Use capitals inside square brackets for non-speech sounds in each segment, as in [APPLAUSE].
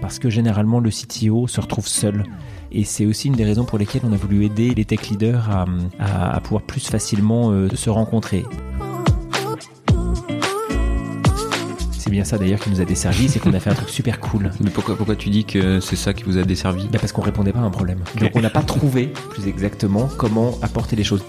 Parce que généralement le CTO se retrouve seul. Et c'est aussi une des raisons pour lesquelles on a voulu aider les tech leaders à, à, pouvoir plus facilement euh, se rencontrer. C'est bien ça d'ailleurs qui nous a desservi, c'est qu'on a fait un truc super cool. Mais pourquoi, pourquoi tu dis que c'est ça qui vous a desservi? Bah Parce qu'on répondait pas à un problème. Donc on n'a pas trouvé, plus exactement, comment apporter les choses.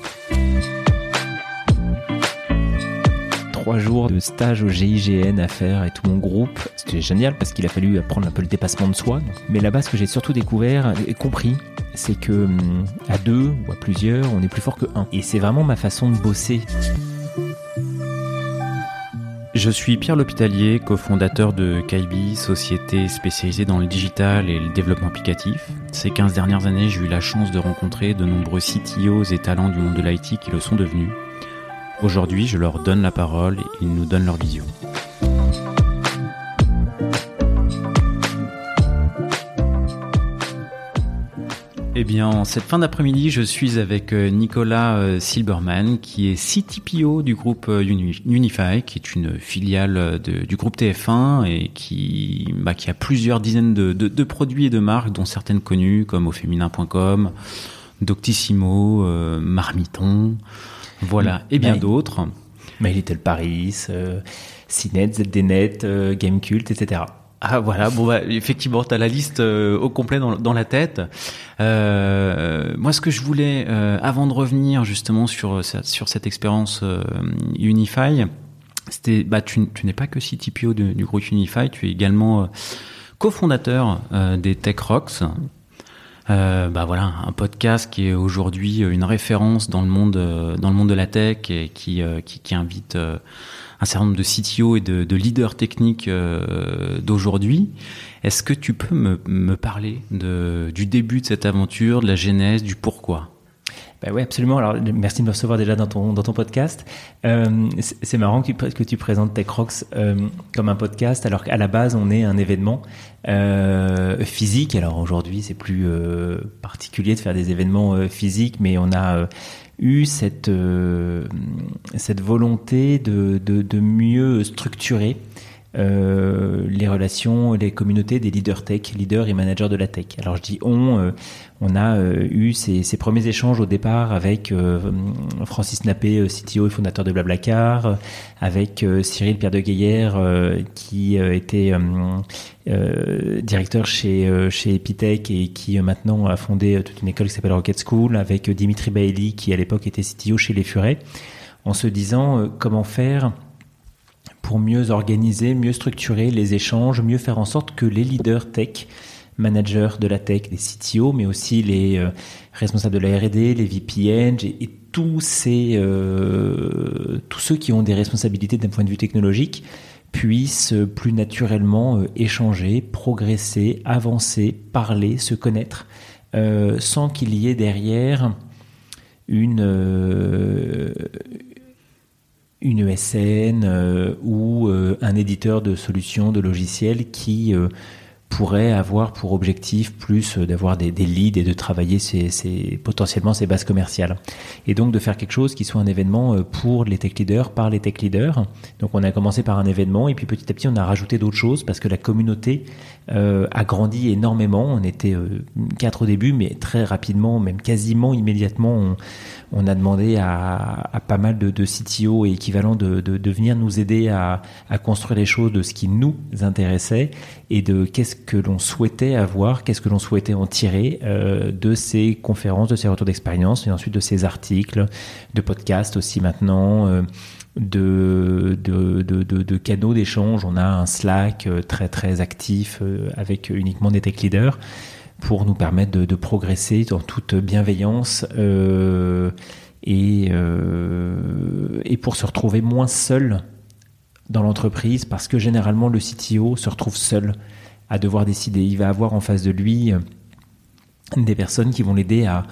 Trois jours de stage au GIGN à faire et tout mon groupe. C'était génial parce qu'il a fallu apprendre un peu le dépassement de soi. Mais là-bas, ce que j'ai surtout découvert et compris, c'est que hum, à deux ou à plusieurs, on est plus fort que un. Et c'est vraiment ma façon de bosser. Je suis Pierre L'Hôpitalier, cofondateur de Kaibi, société spécialisée dans le digital et le développement applicatif. Ces 15 dernières années, j'ai eu la chance de rencontrer de nombreux CTOs et talents du monde de l'IT qui le sont devenus. Aujourd'hui, je leur donne la parole ils nous donnent leur vision. Eh bien, en cette fin d'après-midi, je suis avec euh, Nicolas euh, Silberman, qui est CTPO du groupe euh, Unify, qui est une filiale du groupe TF1 et qui, bah, qui a plusieurs dizaines de, produits et de marques, dont certaines connues comme auféminin.com, Doctissimo, Marmiton, voilà, et bien d'autres. My Little Paris, CNET, ZDNet, Gamecult, etc. Ah voilà, bon bah, effectivement, tu as la liste euh, au complet dans, dans la tête. Euh, moi, ce que je voulais, euh, avant de revenir justement sur, sur cette expérience euh, Unify, c'était, bah, tu, tu n'es pas que CTPO du groupe Unify, tu es également cofondateur des Tech Rocks. Bah voilà, un podcast qui est aujourd'hui une référence dans le monde, dans le monde de la tech et qui, qui, qui invite un certain nombre de CTO et de, leaders techniques euh, d'aujourd'hui. Est-ce que tu peux me, parler de, du début de cette aventure, de la genèse, du pourquoi? Ben oui, absolument. Alors, merci de me recevoir déjà dans ton, dans ton podcast. Euh, c'est marrant que tu, présentes TechRox euh, comme un podcast, alors qu'à la base, on est un événement euh, physique. Alors aujourd'hui, c'est plus particulier de faire des événements physiques, mais on a eu cette, cette volonté de, de mieux structurer euh, les relations, les communautés des leaders tech, leaders et managers de la tech. Alors je dis on, euh, on a euh, eu ces, ces, premiers échanges au départ avec Francis Nappé, CTO et fondateur de Blablacar, avec Cyril Pierre de Gaillère qui était directeur chez chez Epitech et qui maintenant a fondé toute une école qui s'appelle Rocket School, avec Dimitri Bailly qui à l'époque était CTO chez Les Furets, en se disant comment faire pour mieux organiser, mieux structurer les échanges, mieux faire en sorte que les leaders tech, managers de la tech, les CTO, mais aussi les euh, responsables de la R&D, les VPN et, tous ces euh, tous ceux qui ont des responsabilités d'un point de vue technologique puissent plus naturellement euh, échanger, progresser, avancer, parler, se connaître, sans qu'il y ait derrière une une ESN euh, ou euh, un éditeur de solutions, de logiciels qui euh, pourrait avoir pour objectif plus d'avoir des, des, leads et de travailler ses, potentiellement ses bases commerciales. Et donc de faire quelque chose qui soit un événement pour les tech leaders, par les tech leaders. Donc on a commencé par un événement et puis petit à petit on a rajouté d'autres choses parce que la communauté a grandi énormément. On était quatre au début, mais très rapidement, même quasiment immédiatement, on, on a demandé à, pas mal de, de CTO et équivalents de, de, venir nous aider à, construire les choses de ce qui nous intéressait et de qu'est-ce que l'on souhaitait avoir, qu'est-ce que l'on souhaitait en tirer euh, de ces conférences, de ces retours d'expérience et ensuite de ces articles, de podcasts aussi maintenant. Euh, de, de, de, de, canaux d'échange. On a un Slack euh, très très actif avec uniquement des tech leaders pour nous permettre de, progresser dans toute bienveillance euh, et, euh, et pour se retrouver moins seul dans l'entreprise parce que généralement le CTO se retrouve seul à devoir décider. Il va avoir en face de lui euh, des personnes qui vont l'aider à,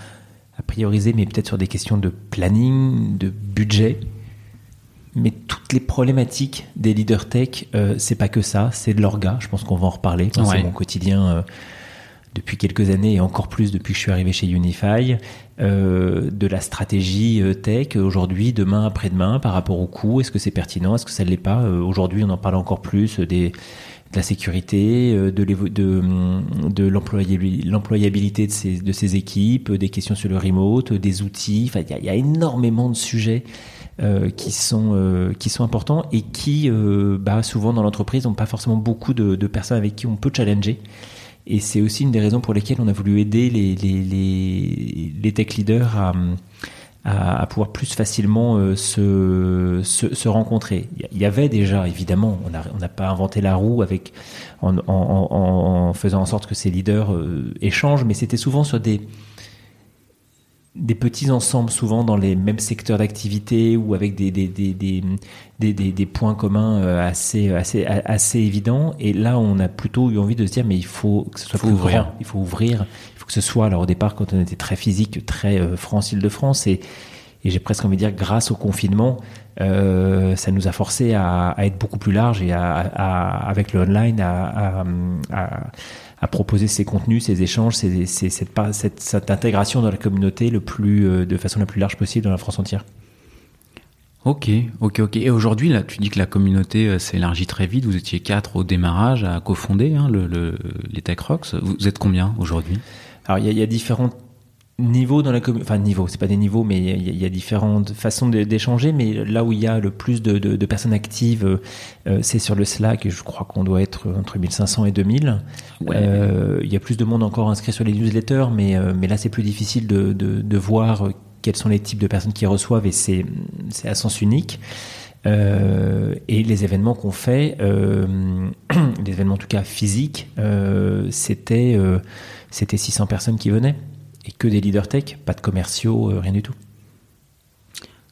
à prioriser, mais peut-être sur des questions de planning, de budget. Mais toutes les problématiques des leaders tech, euh, c'est pas que ça, c'est de l'orga. Je pense qu'on va en reparler. C'est mon quotidien depuis quelques années et encore plus depuis que je suis arrivé chez Unify, euh, de la stratégie euh, tech aujourd'hui, demain, après-demain, par rapport au coût. Est-ce que c'est pertinent Est-ce que ça ne l'est pas euh, Aujourd'hui, on en parle encore plus de la sécurité, de, de l'employabilité de ces, équipes, des questions sur le remote, des outils. Il y, a énormément de sujets qui sont importants et qui bah, souvent dans l'entreprise n'ont pas forcément beaucoup de, de, personnes avec qui on peut challenger. Et c'est aussi une des raisons pour lesquelles on a voulu aider les, les, les, tech leaders à, à, pouvoir plus facilement euh, se, se, rencontrer. Il y avait déjà, évidemment, on n'a pas inventé la roue avec en, faisant en sorte que ces leaders euh, échangent, mais c'était souvent sur des des petits ensembles, souvent dans les mêmes secteurs d'activité ou avec des, des, des, des, des, points communs euh, assez, assez, assez évidents. Et là, on a plutôt eu envie de se dire, mais il faut que ce soit plus ouvrir. grand. Il faut ouvrir. Il faut que ce soit, alors au départ, quand on était très physique, très euh, France-Île-de-France, et, et j'ai presque envie de dire, grâce au confinement, euh, ça nous a forcé à, à, être beaucoup plus large et à, à avec le online à, à proposer ces contenus, ces échanges, ces, ces, cette, cette, cette, intégration dans la communauté le plus, euh, de façon la plus large possible dans la France entière. Ok, ok, ok. Et aujourd'hui, là, tu dis que la communauté euh, s'est élargie très vite. Vous étiez quatre au démarrage à cofonder hein, le, le, les Tech Rocks. Vous êtes combien aujourd'hui? Alors, il y y a différentes niveau dans la communauté, enfin niveau, c'est pas des niveaux, mais il y, y, a différentes façons d'échanger. Mais là où il y a le plus de, de, de personnes actives, euh, c'est sur le Slack. Et je crois qu'on doit être entre 1500 et 2000. Ouais. Euh, il y a plus de monde encore inscrit sur les newsletters, mais euh, mais là c'est plus difficile de, de, voir quels sont les types de personnes qui reçoivent et c'est à sens unique. Euh, et les événements qu'on fait, euh, [CLEARS THROAT] les événements en tout cas physiques, euh, c'était c'était 600 personnes qui venaient et que des leaders tech, pas de commerciaux, euh, rien du tout.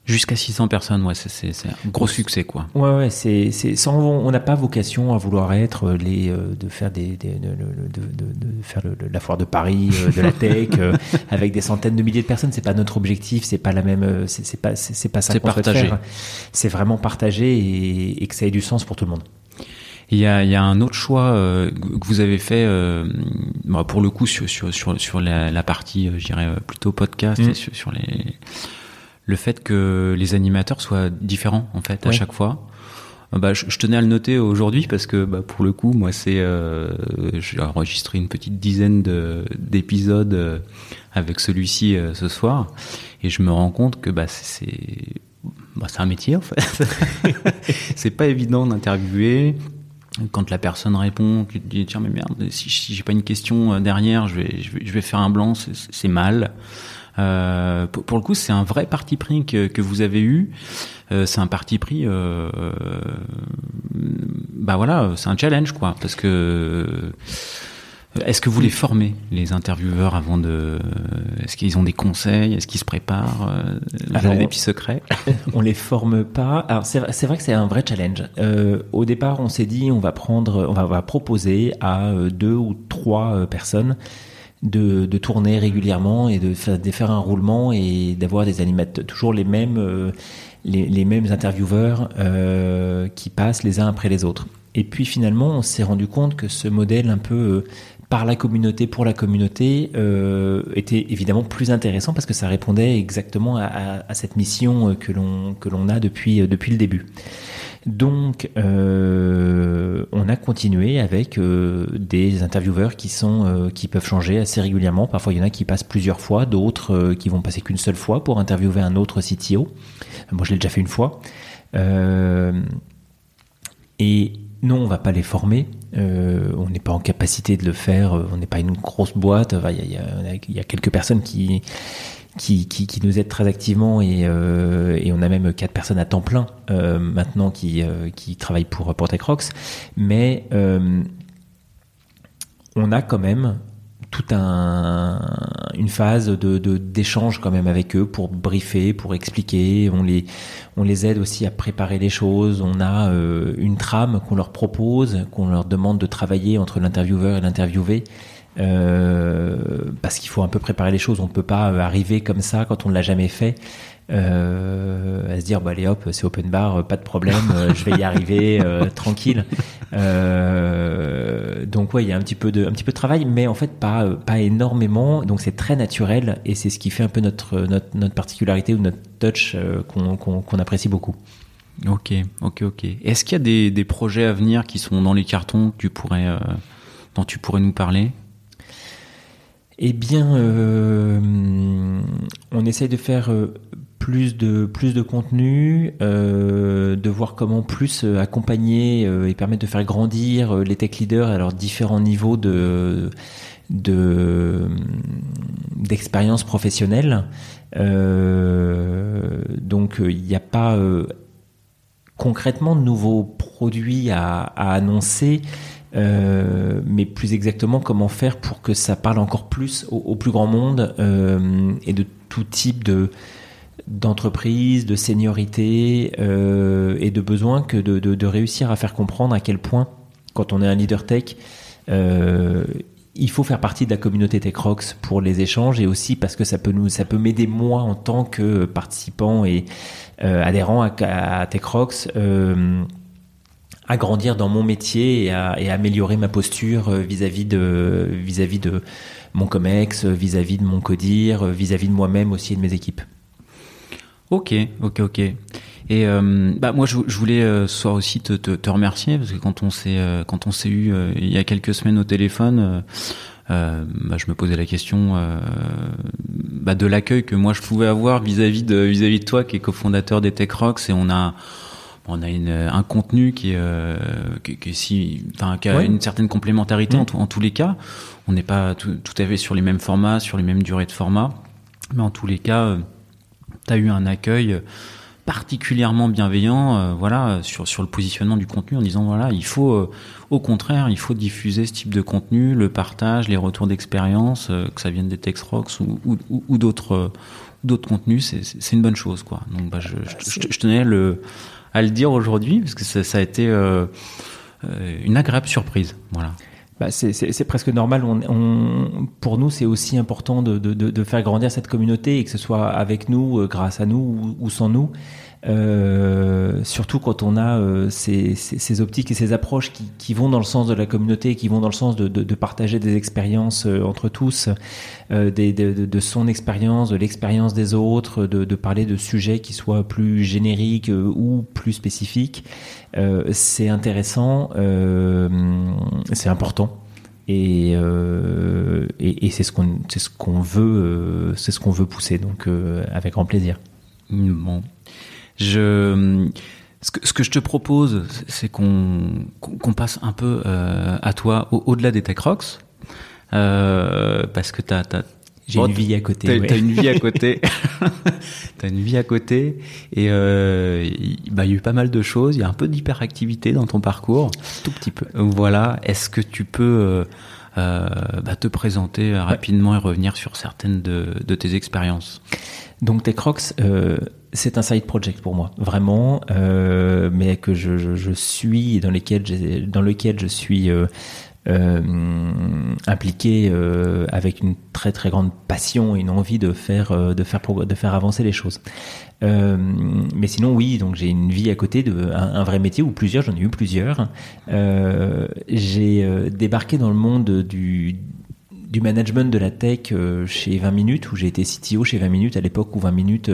Jusqu'à 600 personnes, ouais, c'est un gros succès, quoi. Ouais, ouais, c'est sans, on n'a pas vocation à vouloir être les euh, de faire des, des de, de, de, de, faire le, la foire de Paris euh, de la tech [LAUGHS] avec des centaines de milliers de personnes. C'est pas notre objectif, c'est pas la même, c'est pas c'est pas ça qu'on. C'est vraiment partager et, et que ça ait du sens pour tout le monde. Il y a, il y a un autre choix euh, que vous avez fait, euh, bah, pour le coup, sur, sur, sur, sur la, la partie, euh, je dirais, plutôt podcast, mmh. et sur, sur, les, le fait que les animateurs soient différents, en fait, à chaque fois. Bah, je, je, tenais à le noter aujourd'hui parce que bah, pour le coup, moi, c'est euh, j'ai enregistré une petite dizaine d'épisodes euh, avec celui-ci euh, ce soir, et je me rends compte que bah, c'est bah, c'est un métier en fait. [LAUGHS] c'est pas évident d'interviewer, quand la personne répond, tu te dis tiens mais merde, si, si j'ai pas une question euh, derrière, je vais, je vais, je vais faire un blanc, c'est mal. Euh, pour, le coup, c'est un vrai parti pris que, que vous avez eu. Euh, c'est un parti pris, euh, bah voilà, c'est un challenge quoi, parce que est-ce que vous les formez, les intervieweurs, avant de. Est-ce qu'ils ont des conseils Est-ce qu'ils se préparent Vous avez des petits secrets [LAUGHS] On les forme pas. Alors, c'est vrai que c'est un vrai challenge. Euh, au départ, on s'est dit, on va prendre, on va, on va proposer à euh, deux ou trois euh, personnes de, de, tourner régulièrement et de faire, de faire un roulement et d'avoir des animateurs, toujours les mêmes, euh, les, les, mêmes intervieweurs euh, qui passent les uns après les autres. Et puis finalement, on s'est rendu compte que ce modèle un peu par la communauté, pour la communauté, euh, était évidemment plus intéressant parce que ça répondait exactement à, à, à cette mission euh, que l'on que l'on a depuis euh, depuis le début. Donc, euh, on a continué avec euh, des intervieweurs qui sont euh, qui peuvent changer assez régulièrement. Parfois, il y en a qui passent plusieurs fois, d'autres qui vont passer qu'une seule fois pour interviewer un autre CTO. Moi, je l'ai déjà fait une fois. et non, on va pas les former. Euh, on n'est pas en capacité de le faire. Euh, on n'est pas une grosse boîte. Il y, a, quelques personnes qui, qui, nous aident très activement et, euh, et, on a même quatre personnes à temps plein maintenant qui, qui travaillent pour, pour. Mais on a quand même toute un, une phase de, d'échange quand même avec eux pour briefer, pour expliquer. On les, on les aide aussi à préparer les choses. On a euh, une trame qu'on leur propose, qu'on leur demande de travailler entre l'intervieweur et l'interviewé. Euh, parce qu'il faut un peu préparer les choses. On peut pas arriver comme ça quand on ne l'a jamais fait euh, à se dire bah allez hop c'est open bar pas de problème je vais y arriver [LAUGHS] tranquille. Donc ouais il y a un petit peu de un petit peu de travail mais en fait pas pas énormément. Donc c'est très naturel et c'est ce qui fait un peu notre notre, notre particularité ou notre touch qu'on qu'on apprécie beaucoup. Ok, ok, ok. Est-ce qu'il y a des, des, projets à venir qui sont dans les cartons que tu pourrais, euh, dont tu pourrais nous parler? Eh bien, euh, on essaye de faire euh, plus de plus de contenu, euh, de voir comment plus euh, accompagner et permettre de faire grandir les tech leaders à leurs différents niveaux de de d'expérience professionnelle. donc il n'y a pas concrètement de nouveaux produits à, annoncer, euh, mais plus exactement comment faire pour que ça parle encore plus au, plus grand monde euh, et de tout type de d'entreprise, de seniorité euh, et de besoin que de, de, réussir à faire comprendre à quel point, quand on est un leader tech, il faut faire partie de la communauté TechRox pour les échanges et aussi parce que ça peut nous, ça peut m'aider moi en tant que participant et euh, adhérent à, à TechRox euh, à grandir dans mon métier et à, et améliorer ma posture euh, vis-à-vis de vis-à-vis de mon comex, vis-à-vis de mon codir, vis-à-vis de moi-même aussi et de mes équipes. Ok, ok, ok. Et euh, bah moi je, je voulais euh, ce soir aussi te, te, te, remercier parce que quand on s'est euh, quand on s'est eu il y a quelques semaines au téléphone, bah, je me posais la question bah, de l'accueil que moi je pouvais avoir vis-à-vis de vis-à-vis de toi qui est cofondateur des Tech Rocks et on a on a une, un contenu qui, euh, qui, qui, si, enfin, qui a une certaine complémentarité en, en, tous les cas. On n'est pas tout, tout, à fait sur les mêmes formats, sur les mêmes durées de format, mais en tous les cas, tu as eu un accueil particulièrement bienveillant euh, voilà sur sur le positionnement du contenu en disant voilà il faut euh, au contraire il faut diffuser ce type de contenu le partage les retours d'expérience euh, que ça vienne des Tex Rocks ou, ou, d'autres d'autres contenus c'est une bonne chose quoi. Donc bah, je, je, je, tenais le à le dire aujourd'hui parce que ça, ça a été une agréable surprise voilà bah c'est presque normal. On, pour nous, c'est aussi important de, faire grandir cette communauté et que ce soit avec nous, euh, grâce à nous ou, ou sans nous. Euh, surtout quand on a euh, ces, optiques et ces approches qui, vont dans le sens de la communauté, qui vont dans le sens de, partager des expériences euh, entre tous, de, son expérience, de l'expérience des autres, de, parler de sujets qui soient plus génériques ou plus spécifiques. c'est intéressant, c'est important. Et, c'est ce qu'on veut c'est ce qu'on veut pousser donc avec grand plaisir. Je, ce que, ce que je te propose, c'est qu'on qu'on passe un peu euh, à toi au-delà des tech rocks, euh, parce que t'as as, j'ai une vie à côté. T'as ouais. une vie à côté. [LAUGHS] [LAUGHS] t'as une vie à côté. Et euh, bah, il y a eu pas mal de choses. Il y a un peu d'hyperactivité dans ton parcours. Tout petit peu. Voilà. Est-ce que tu peux euh bah, te présenter rapidement et revenir sur certaines de, de tes expériences. Donc TechRox, euh, c'est un side project pour moi, vraiment, euh, mais que je, je, je, suis dans lesquels dans lequel je suis euh, euh, impliqué euh, avec une très très grande passion et une envie de faire euh, de faire de faire avancer les choses. Euh, mais sinon, oui, donc j'ai une vie à côté de un, vrai métier ou plusieurs, j'en ai eu plusieurs. j'ai débarqué dans le monde du du management de la tech chez 20 minutes où j'ai été CTO chez 20 minutes à l'époque où 20 minutes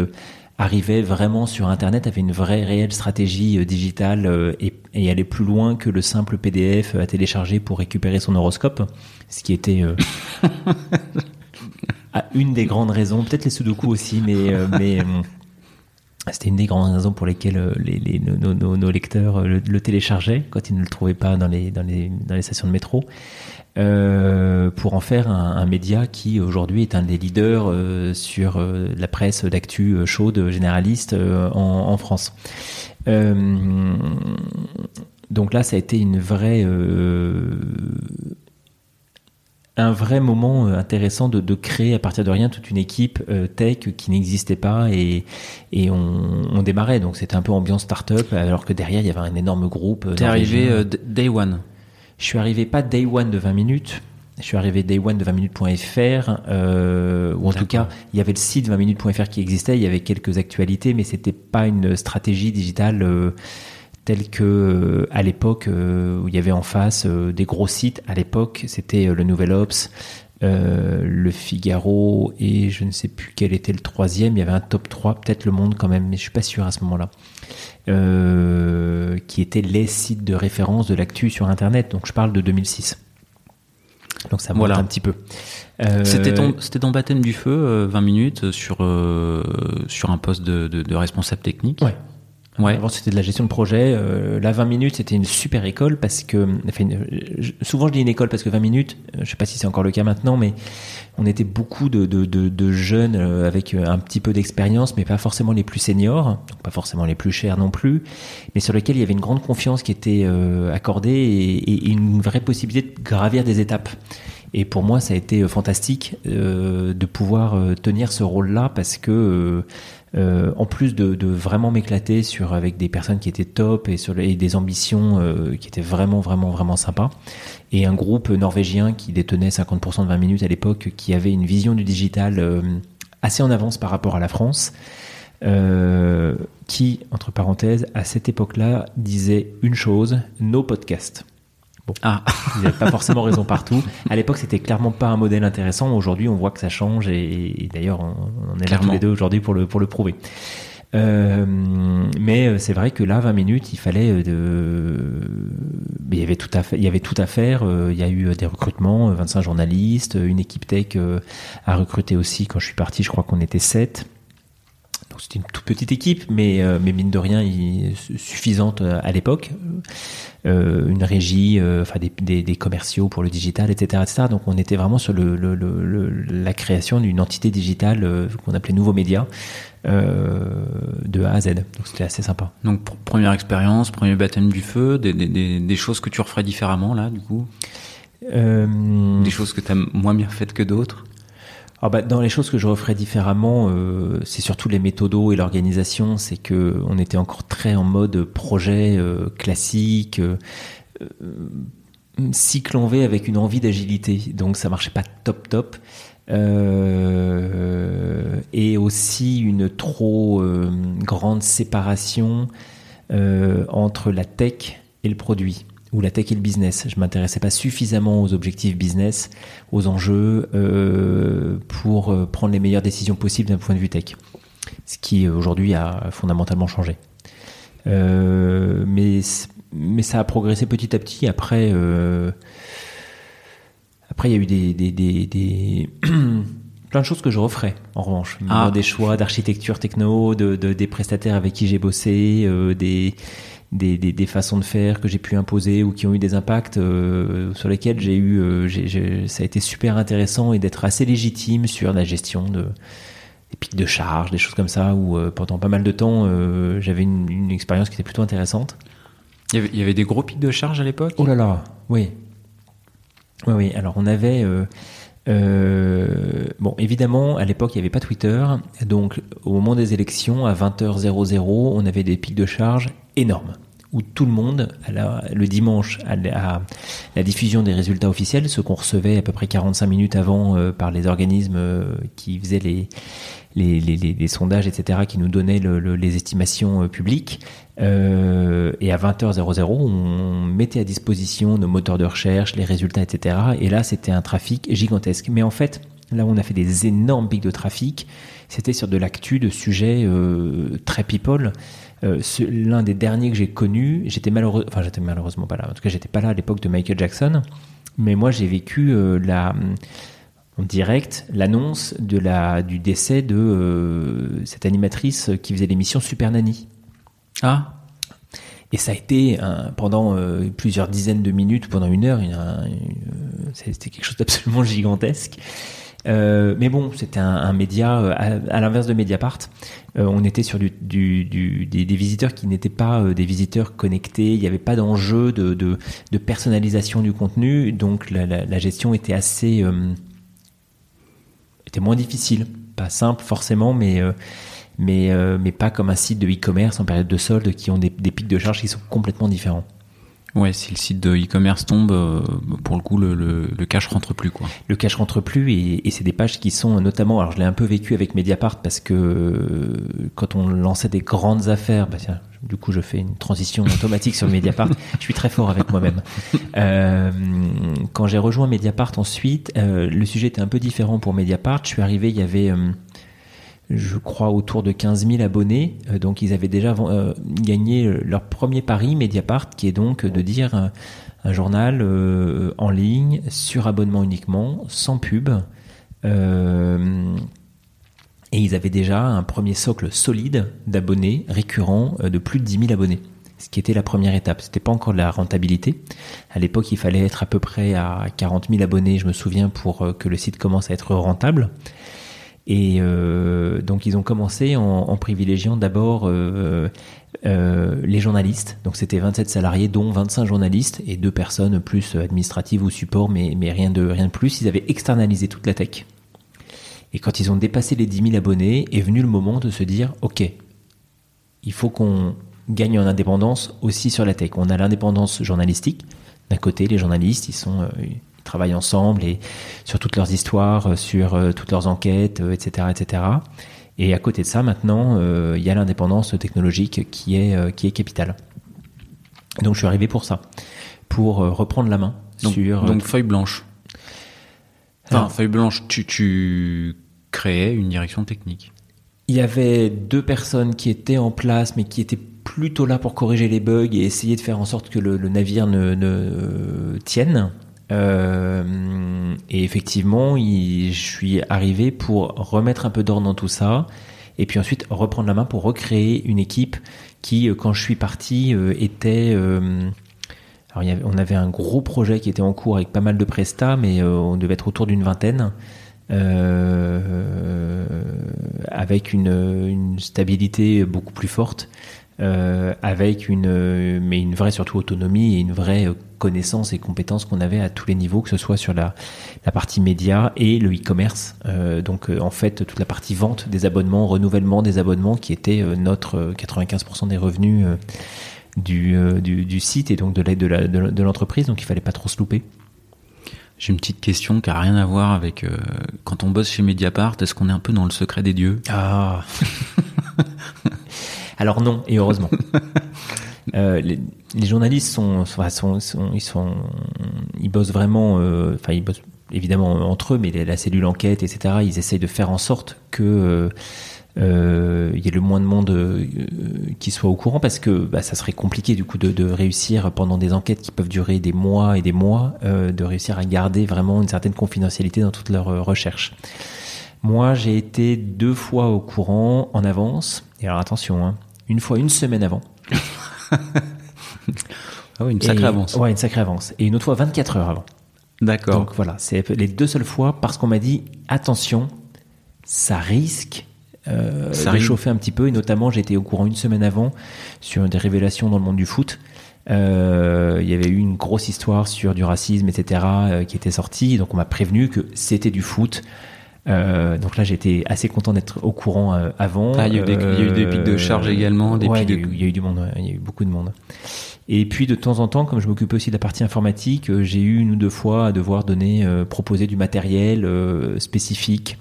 arrivait vraiment sur Internet, avait une vraie réelle stratégie euh, digitale euh, et, et allait plus loin que le simple PDF à télécharger pour récupérer son horoscope, ce qui était euh, [LAUGHS] une des grandes raisons, peut-être les Sudoku aussi, mais, mais c'était une des grandes raisons pour lesquelles les, les nos, nos, nos, lecteurs le, le, téléchargeaient quand ils ne le trouvaient pas dans les, dans les, dans les stations de métro. Euh, pour en faire un, un média qui aujourd'hui est un des leaders euh, sur euh, la presse d'actu chaude généraliste en, en, France. donc là, ça a été une vraie un vrai moment intéressant de, de, créer à partir de rien toute une équipe tech qui n'existait pas et, et on, on démarrait. Donc c'était un peu ambiance start-up alors que derrière il y avait un énorme groupe. T'es arrivé day one je suis arrivé pas day one de 20 minutes. Je suis arrivé day one de 20minutes.fr, euh, ou en tout cas, il y avait le site 20minutes.fr qui existait, il y avait quelques actualités, mais c'était pas une stratégie digitale euh, telle que euh, à l'époque euh, où il y avait en face euh, des gros sites. À l'époque, c'était le Nouvel Ops, le Figaro et je ne sais plus quel était le troisième. Il y avait un top 3, peut-être Le Monde quand même, mais je suis pas sûr à ce moment-là. qui étaient les sites de référence de l'actu sur Internet. Donc je parle de 2006. Donc ça monte un petit peu. Euh... C'était ton, baptême du feu, 20 minutes sur euh, sur un poste de, de, de responsable technique. Ouais. Ouais. Avant, c'était de la gestion de projet. Euh, là, 20 minutes, c'était une super école parce que, souvent je dis une école parce que 20 minutes, euh, je sais pas si c'est encore le cas maintenant, mais on était beaucoup de, de, de, de jeunes euh, avec un petit peu d'expérience, mais pas forcément les plus seniors, donc pas forcément les plus chers non plus, mais sur lesquels il y avait une grande confiance qui était euh, accordée et, et, une vraie possibilité de gravir des étapes. Et pour moi, ça a été fantastique euh, de pouvoir tenir ce rôle-là parce que euh, en plus de, de vraiment m'éclater sur avec des personnes qui étaient top et sur et des ambitions euh, qui étaient vraiment vraiment vraiment sympas. Et un groupe norvégien qui détenait 50% de 20 minutes à l'époque qui avait une vision du digital euh, assez en avance par rapport à la France qui entre parenthèses à cette époque-là disait une chose nos podcasts Bon, ah. vous n'avez pas forcément raison partout. À l'époque, c'était clairement pas un modèle intéressant. Aujourd'hui, on voit que ça change et, et d'ailleurs, on, est là tous les deux aujourd'hui pour le pour le prouver. Euh, mais euh, c'est vrai que là, 20 minutes, il fallait euh, de, il y avait tout à faire. Il y avait tout à faire. Il y a eu des recrutements, 25 journalistes, une équipe tech a recruté aussi. Quand je suis parti, je crois qu'on était 7 c'était une toute petite équipe, mais, euh, mais mine de rien, il, suffisante euh, à l'époque. Euh, une régie, euh, enfin des, des, des, commerciaux pour le digital, etc., etc. Donc on était vraiment sur le, le, le, la création d'une entité digitale qu'on appelait Nouveaux Médias de A à Z. Donc c'était assez sympa. Donc première expérience, premier baptême du feu, des, des, des, choses que tu referais différemment là, du coup? Des choses que tu as moins bien faites que d'autres? Ah bah, dans les choses que je referais différemment, euh, c'est surtout les méthodos et l'organisation. C'est que on était encore très en mode projet euh, classique, euh, cycle en V avec une envie d'agilité. Donc ça marchait pas top top. et aussi une trop grande séparation entre la tech et le produit ou la tech et le business. Je m'intéressais pas suffisamment aux objectifs business, aux enjeux euh, pour euh, prendre les meilleures décisions possibles d'un point de vue tech. Ce qui euh, aujourd'hui a fondamentalement changé. Euh, mais mais ça a progressé petit à petit. Après euh, après il y a eu des des, des, des [CLEARS THROAT] plein de choses que je referais en revanche. Ah. Des choix d'architecture techno, de, de, des prestataires avec qui j'ai bossé, des des, des, des, façons de faire que j'ai pu imposer ou qui ont eu des impacts euh, sur lesquels j'ai eu, euh, ça a été super intéressant et d'être assez légitime sur la gestion de des pics de charge, des choses comme ça, où euh, pendant pas mal de temps j'avais une, une, expérience qui était plutôt intéressante. Il y, avait, il y avait des gros pics de charge à l'époque? Oh là là, oui. Oui, oui. Alors on avait euh, bon, évidemment, à l'époque, il n'y avait pas Twitter. Donc, au moment des élections, à 20h00, on avait des pics de charge énormes. Où tout le monde, le dimanche, à la, diffusion des résultats officiels, ce qu'on recevait à peu près 45 minutes avant euh, par les organismes euh, qui faisaient les, sondages, etc., qui nous donnaient le, le, les estimations euh, publiques. Et à 20h00, on mettait à disposition nos moteurs de recherche, les résultats, etc. Et là, c'était un trafic gigantesque. Mais en fait, là où on a fait des énormes pics de trafic, c'était sur de l'actu, de sujets très people. Euh, L'un des derniers que j'ai connu, j'étais malheureux, enfin j'étais malheureusement pas là. En tout cas, j'étais pas là à l'époque de Michael Jackson, mais moi j'ai vécu euh, la en direct l'annonce de la du décès de euh, cette animatrice qui faisait l'émission Super Nanny. Ah. Et ça a été pendant euh, plusieurs dizaines de minutes, pendant une heure, c'était quelque chose d'absolument gigantesque. Euh, mais bon, c'était un, un, média à, à l'inverse de Mediapart. Euh, on était sur du, du, du des, des, visiteurs qui n'étaient pas euh, des visiteurs connectés. Il n'y avait pas d'enjeu de, de, de, personnalisation du contenu, donc la, la, la gestion était assez était moins difficile, pas simple forcément, mais mais, euh, mais pas comme un site de e-commerce en période de solde qui ont des, des pics de charge qui sont complètement différents. Ouais, si le site de e-commerce tombe, euh, pour le coup, le, le, le, cash rentre plus, quoi. Le cash rentre plus et, et c'est des pages qui sont notamment, alors je l'ai un peu vécu avec Mediapart parce que euh, quand on lançait des grandes affaires, bah tiens, du coup je fais une transition automatique sur Mediapart. [LAUGHS] Je suis très fort avec moi-même. Euh, quand j'ai rejoint Mediapart ensuite, euh, le sujet était un peu différent pour Mediapart. Je suis arrivé, il y avait je crois, autour de 15 000 abonnés. Euh, donc, ils avaient déjà euh, gagné leur premier pari Mediapart, qui est donc de dire un, journal euh, en ligne, sur abonnement uniquement, sans pub. et ils avaient déjà un premier socle solide d'abonnés récurrents de plus de 10 000 abonnés ce qui était la première étape. C'était pas encore de la rentabilité. À l'époque, il fallait être à peu près à 40 000 abonnés, je me souviens, pour que le site commence à être rentable. Et euh, donc ils ont commencé en, privilégiant d'abord euh, euh, les journalistes. Donc c'était 27 salariés, dont 25 journalistes et deux personnes plus administratives ou support, mais, mais rien, de, rien de plus. Ils avaient externalisé toute la tech. Et quand ils ont dépassé les 10 000 abonnés, est venu le moment de se dire, OK, il faut qu'on gagne en indépendance aussi sur la tech. On a l'indépendance journalistique. D'un côté, les journalistes, ils sont travaillent ensemble et sur toutes leurs histoires, euh, sur euh, toutes leurs enquêtes, etc., euh, etc. Et à côté de ça, maintenant, il y a l'indépendance technologique qui est qui est capitale. Donc je suis arrivé pour ça, pour reprendre la main sur donc feuille blanche. Enfin, feuille blanche, tu, tu créais une direction technique. Il y avait deux personnes qui étaient en place, mais qui étaient plutôt là pour corriger les bugs et essayer de faire en sorte que le, navire ne, ne tienne. Euh, et effectivement, je suis arrivé pour remettre un peu d'ordre dans tout ça, et puis ensuite reprendre la main pour recréer une équipe qui, euh, quand je suis parti, euh, était... alors on avait un gros projet qui était en cours avec pas mal de prestats, mais on devait être autour d'une vingtaine. avec une, une, stabilité beaucoup plus forte euh, avec une, mais une vraie surtout autonomie et une vraie connaissance et compétence qu'on avait à tous les niveaux, que ce soit sur la, la partie média et le e-commerce. Euh, donc euh, en fait toute la partie vente des abonnements, renouvellement des abonnements, qui était euh, notre 95% des revenus du, du, du, site et donc de l'aide de l'entreprise. donc il fallait pas trop se louper. J'ai une petite question qui a rien à voir avec quand on bosse chez Mediapart. Est-ce qu'on est un peu dans le secret des dieux? Ah. [LAUGHS] Alors non, et heureusement. [LAUGHS] euh, les, les, journalistes sont, sont, sont, ils sont, ils bossent vraiment, euh, enfin ils bossent évidemment entre eux, mais la cellule enquête, etc. Ils essayent de faire en sorte que euh, euh, il y ait le moins de monde qui soit au courant parce que bah, ça serait compliqué du coup de, de, réussir pendant des enquêtes qui peuvent durer des mois et des mois de réussir à garder vraiment une certaine confidentialité dans toutes leurs recherches. Moi, j'ai été deux fois au courant en avance. Et alors attention, hein, une fois une semaine avant. [LAUGHS] ah oui, une sacrée avance. Ouais, une sacrée avance. Et une autre fois 24 heures avant. D'accord. Donc voilà, c'est les deux seules fois parce qu'on m'a dit attention, ça risque euh, ça de chauffer un petit peu. Et notamment, j'étais au courant une semaine avant sur des révélations dans le monde du foot. Euh, il y avait eu une grosse histoire sur du racisme, etc., euh, qui était sortie. Donc on m'a prévenu que c'était du foot. Euh, donc là, j'étais assez content d'être au courant euh, avant. Ah, il y, a eu des, il y a eu des pics de charge également. Des ouais, pics il, y a eu, il y a eu du monde. il y a eu beaucoup de monde. Et puis de temps en temps, comme je m'occupais aussi de la partie informatique, euh, j'ai eu une ou deux fois à devoir donner, proposer du matériel spécifique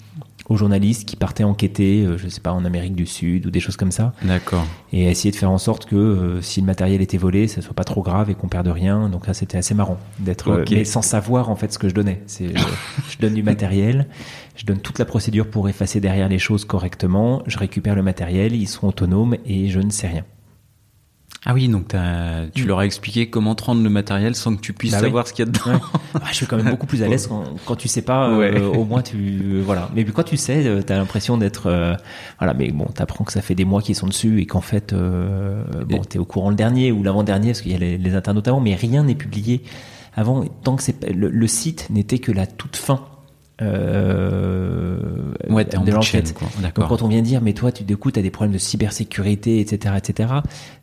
aux journalistes qui partaient enquêter, je sais pas, en Amérique du Sud ou des choses comme ça. D'accord. Et essayer de faire en sorte que si le matériel était volé, ça soit pas trop grave et qu'on perde rien. Donc là, c'était assez marrant d'être, okay. mais sans savoir en fait ce que je donnais. C'est, [LAUGHS] je donne du matériel je donne toute la procédure pour effacer derrière les choses correctement, je récupère le matériel, ils sont autonomes et je ne sais rien. Ah oui, donc tu mm. leur as expliqué comment te rendre le matériel sans que tu puisses bah savoir ce qu'il y a dedans. Ah, je suis quand même beaucoup plus à l'aise quand, quand tu sais pas. Euh, au moins tu euh, voilà. Mais quand tu sais, euh, tu as l'impression d'être voilà. Mais bon, t'apprends que ça fait des mois qu'ils sont dessus et qu'en fait, bon, t'es au courant le dernier ou l'avant dernier parce qu'il y a les, les internautes avant, mais rien n'est publié avant. Tant que c'est le, le, site n'était que la toute fin euh, ouais, de l'enquête. Donc quand on vient dire, mais toi, tu du coup, as des problèmes de cybersécurité, etc., etc.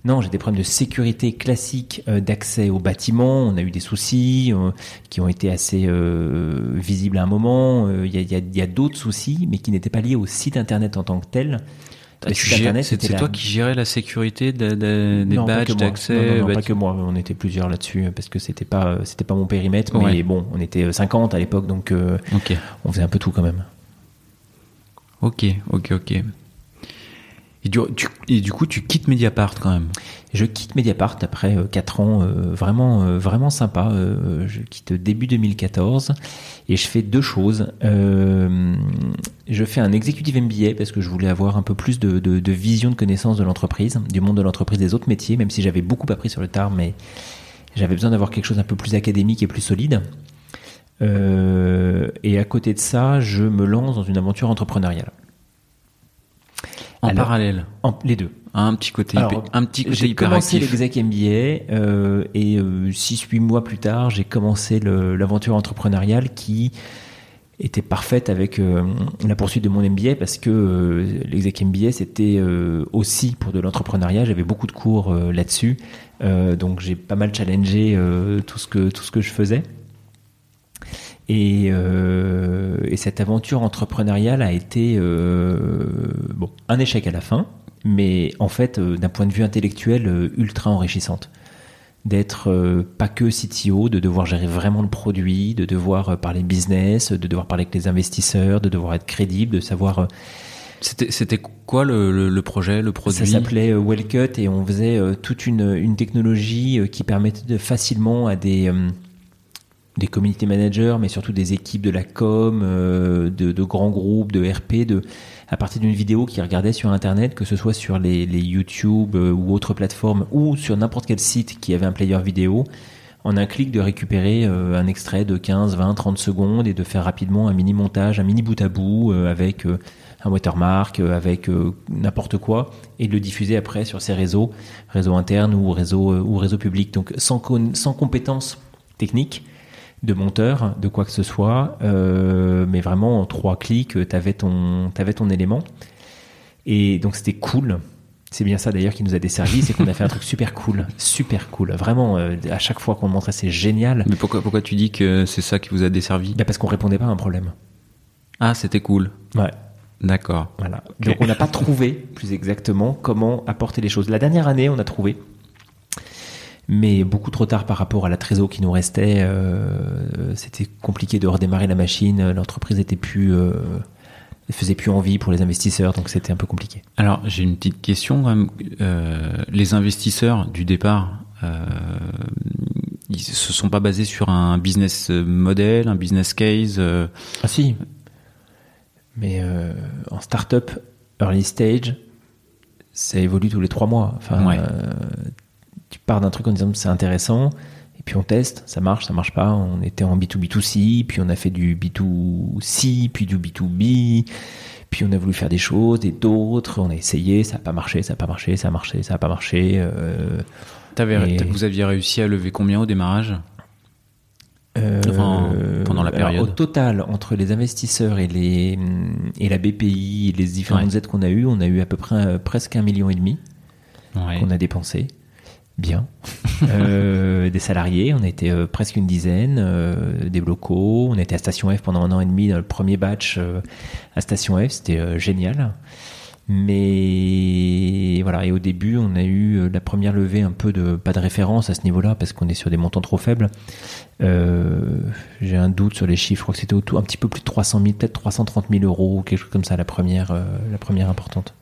Non, j'ai des problèmes de sécurité classique euh, d'accès au bâtiment. On a eu des soucis euh, qui ont été assez euh, visibles à un moment. Il y a, y a, y a d'autres soucis, mais qui n'étaient pas liés au site internet en tant que tel. C'est toi qui gérais la sécurité des badges d'accès. Non, pas que moi. On était plusieurs là-dessus parce que c'était pas c'était pas mon périmètre. Mais bon, on était 50 à l'époque, donc on faisait un peu tout quand même. Ok, ok, ok. Et du, coup, tu quittes Mediapart quand même Je quitte Mediapart après 4 euh, ans euh, vraiment, euh, vraiment sympa. je quitte début 2014 et je fais deux choses. je fais un executive MBA parce que je voulais avoir un peu plus de, de, de vision, de connaissance de l'entreprise, du monde de l'entreprise, des autres métiers, même si j'avais beaucoup appris sur le tard, mais j'avais besoin d'avoir quelque chose un peu plus académique et plus solide. et à côté de ça, je me lance dans une aventure entrepreneuriale. En parallèle Les deux. Un petit côté, un petit côté J'ai commencé l'exec MBA euh, et 6-8 euh, mois plus tard, j'ai commencé l'aventure entrepreneuriale qui était parfaite avec euh, la poursuite de mon MBA parce que euh, l'exec MBA c'était aussi pour de l'entrepreneuriat. J'avais beaucoup de cours là-dessus, donc j'ai pas mal challengé tout ce que tout ce que je faisais. Euh, et, cette aventure entrepreneuriale a été euh, bon, un échec à la fin, mais en fait, euh, d'un point de vue intellectuel, ultra enrichissante. D'être pas que CTO, de devoir gérer vraiment le produit, de devoir parler business, de devoir parler avec les investisseurs, de devoir être crédible, de savoir. C'était quoi le, le, projet, le produit? Ça s'appelait Wellcut et on faisait toute une, une technologie qui permettait de facilement à des des community managers, mais surtout des équipes de la com, euh, de, grands groupes, de RP, de, à partir d'une vidéo qu'ils regardaient sur Internet, que ce soit sur les, YouTube euh, ou autres plateformes, ou sur n'importe quel site qui avait un player vidéo, en un clic de récupérer euh, un extrait de 15, 20, 30 secondes et de faire rapidement un mini montage, un mini bout à bout avec un watermark, avec n'importe quoi, et de le diffuser après sur ses réseaux, réseaux internes ou réseaux ou publics. Donc sans, sans compétences techniques, de monteur, de quoi que ce soit, euh, mais vraiment en trois clics, tu avais ton, avais ton élément. Et donc c'était cool. C'est bien ça d'ailleurs qui nous a desservi, c'est qu'on a fait un truc [LAUGHS] super cool, super cool. Vraiment, euh, à chaque fois qu'on montrait, c'est génial. Mais pourquoi, pourquoi tu dis que c'est ça qui vous a desservi? Bah Parce qu'on répondait pas à un problème. Ah, c'était cool. Ouais. D'accord. Voilà. Donc on n'a pas trouvé, plus exactement, comment apporter les choses. La dernière année, on a trouvé mais beaucoup trop tard par rapport à la trésor qui nous restait. Euh, c'était compliqué de redémarrer la machine. L'entreprise était plus, euh, faisait plus envie pour les investisseurs, donc c'était un peu compliqué. Alors j'ai une petite question. Euh, les investisseurs du départ, ils se sont pas basés sur un business model, un business case. Ah si. Mais en startup early stage, ça évolue tous les trois mois. Enfin, ouais pars d'un truc en disant c'est intéressant, et puis on teste, ça marche, ça marche pas. On était en B2B2C, puis on a fait du B2C, puis du B2B, puis on a voulu faire des choses, et d'autres, on a essayé, ça n'a pas marché, ça n'a pas marché, ça a marché, ça n'a pas marché. Euh, Vous aviez réussi à lever combien au démarrage? Euh, pendant la période. au total, entre les investisseurs et les et la BPI les différentes aides qu'on a eues, on a eu à peu près euh, presque un million et demi qu'on a dépensé bien. [LAUGHS] Euh, des salariés, on était euh, presque une dizaine, euh, des locaux. On était à Station F pendant un an et demi dans le premier batch à Station F, c'était génial. Mais voilà, et au début, on a eu la première levée un peu de pas de référence à ce niveau-là parce qu'on est sur des montants trop faibles. J'ai un doute sur les chiffres, je crois que c'était un petit peu plus de 300 000, peut-être 330 000 euros quelque chose comme ça la première, la première importante.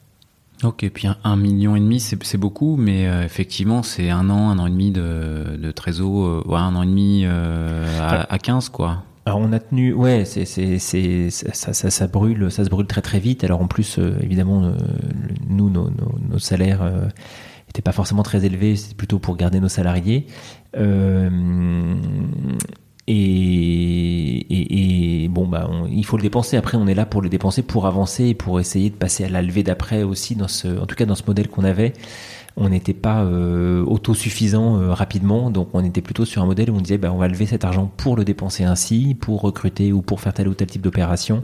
Ok, puis un, million et demi, c'est beaucoup, mais euh, effectivement, c'est un an, un an et demi de, de trésor, euh, ouais, un an et demi euh, à, à, 15, quoi. Alors on a tenu, ouais, c'est, ça, ça, ça, brûle, ça se brûle très très vite. Alors en plus, évidemment, nous, nos, nos, nos salaires n'étaient pas forcément très élevés, c'est plutôt pour garder nos salariés. Et, et, bon, bah, il faut le dépenser. Après, on est là pour le dépenser, pour avancer et pour essayer de passer à la levée d'après aussi. Dans ce, en tout cas, dans ce modèle qu'on avait, on n'était pas euh, autosuffisant euh, rapidement. Donc, on était plutôt sur un modèle où on disait, bah, on va lever cet argent pour le dépenser ainsi, pour recruter ou pour faire tel ou tel type d'opération.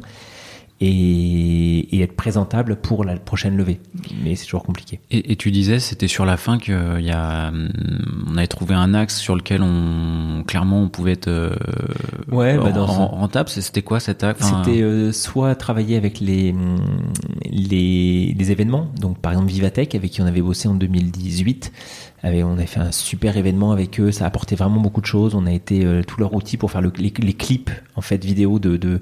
Et, être présentable pour la prochaine levée. Mais c'est toujours compliqué. Et, tu disais, c'était sur la fin qu'il y a, hum, on avait trouvé un axe sur lequel on clairement on pouvait être euh, ouais, bah dans rentable. C'était quoi cet axe? C'était euh, soit travailler avec les, hum, les, les événements, donc par exemple Vivatech avec qui on avait bossé en 2018 on a fait un super événement avec eux, ça a apporté vraiment beaucoup de choses. On a été euh, tout leur outil pour faire les, clips en fait vidéo de, de,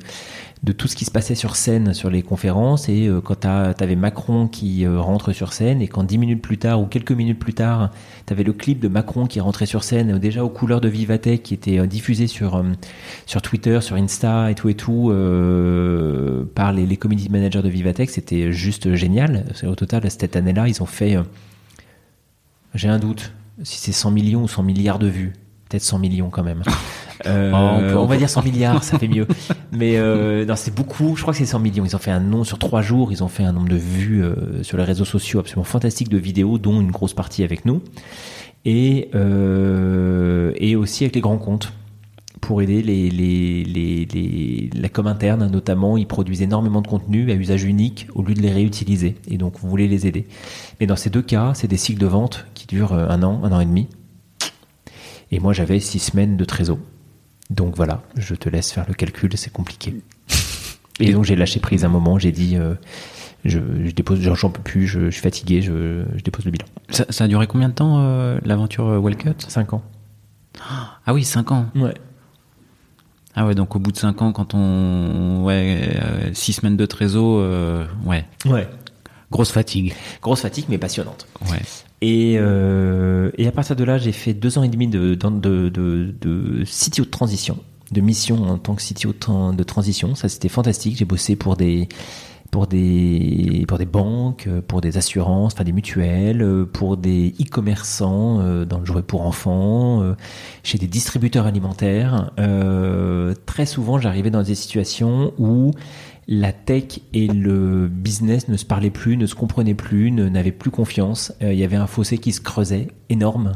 de tout ce qui se passait sur scène sur les conférences. Et euh, quand tu avais Macron qui euh, rentre sur scène et quand dix minutes plus tard ou quelques minutes plus tard, tu avais le clip de Macron qui rentrait sur scène déjà aux couleurs de Vivatech qui était diffusé sur sur Twitter, sur Insta et tout et tout par les, les community managers de Vivatech, c'était juste génial. Au total cette année-là, ils ont fait j'ai un doute si c'est 100 millions ou 100 milliards de vues. Peut-être 100 millions quand même. [LAUGHS] Euh, oh, on, va dire 100 milliards, ça fait mieux. [LAUGHS] Mais euh, non, c'est beaucoup. Je crois que c'est 100 millions. Ils ont fait un nom sur trois jours. Ils ont fait un nombre de vues euh, sur les réseaux sociaux absolument fantastique de vidéos, dont une grosse partie avec nous, et euh, et aussi avec les grands comptes pour aider les, les, les, les, la com interne notamment. Ils produisent énormément de contenu à usage unique au lieu de les réutiliser. Et donc, vous voulez les aider. Mais dans ces deux cas, c'est des cycles de vente qui durent euh, un an, un an et demi. Et moi, j'avais six semaines de trésor. Donc voilà, je te laisse faire le calcul, c'est compliqué. Et donc j'ai lâché prise un moment, j'ai dit, euh, je, je, dépose, j'en peux plus, je, suis fatigué, je, je, dépose le bilan. Ça, ça, a duré combien de temps euh, l'aventure Wellcut Cinq ans. Ah oui, cinq ans. Ouais. Ah ouais, donc au bout de 5 ans, quand on. Ouais, 6 euh, semaines de trésor, euh, ouais. Ouais. Grosse fatigue. Grosse fatigue, mais passionnante. Ouais. Et, euh, et à partir de là, j'ai fait deux ans et demi de, de, de, de, CTO de transition, de mission en tant que CTO de transition. Ça, c'était fantastique. J'ai bossé pour des pour des pour des banques, pour des assurances, enfin des mutuelles, pour des e-commerçants euh, dans le jouet pour enfants, euh, chez des distributeurs alimentaires. Très souvent, j'arrivais dans des situations où la tech et le business ne se parlaient plus, ne se comprenaient plus, n'avaient plus confiance. Il y avait un fossé qui se creusait énorme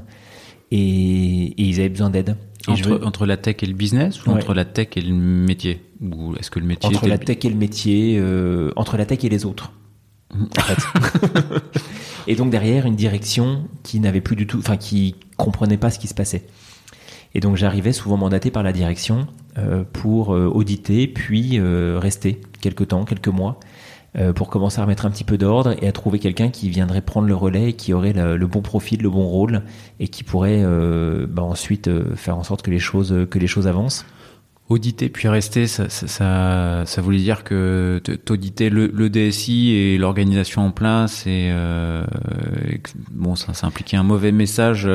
et, et ils avaient besoin d'aide. Entre, entre, la tech et le business ou entre la tech et le métier Ou est-ce que le métier Entre la tech et le métier, euh, entre la tech et les autres. en fait. [LAUGHS] et donc derrière une direction qui n'avait plus du tout, enfin qui comprenait pas ce qui se passait. Et donc j'arrivais souvent mandaté par la direction euh, pour euh, auditer, puis euh, rester quelques temps, quelques mois, euh, pour commencer à remettre un petit peu d'ordre et à trouver quelqu'un qui viendrait prendre le relais qui aurait le, bon profil, le bon rôle et qui pourrait euh, bah, ensuite euh, faire en sorte que les choses que les choses avancent. Auditer puis rester, ça, ça, ça, voulait dire que t'auditer le, le DSI et l'organisation en place et bon, ça, ça impliquait un mauvais message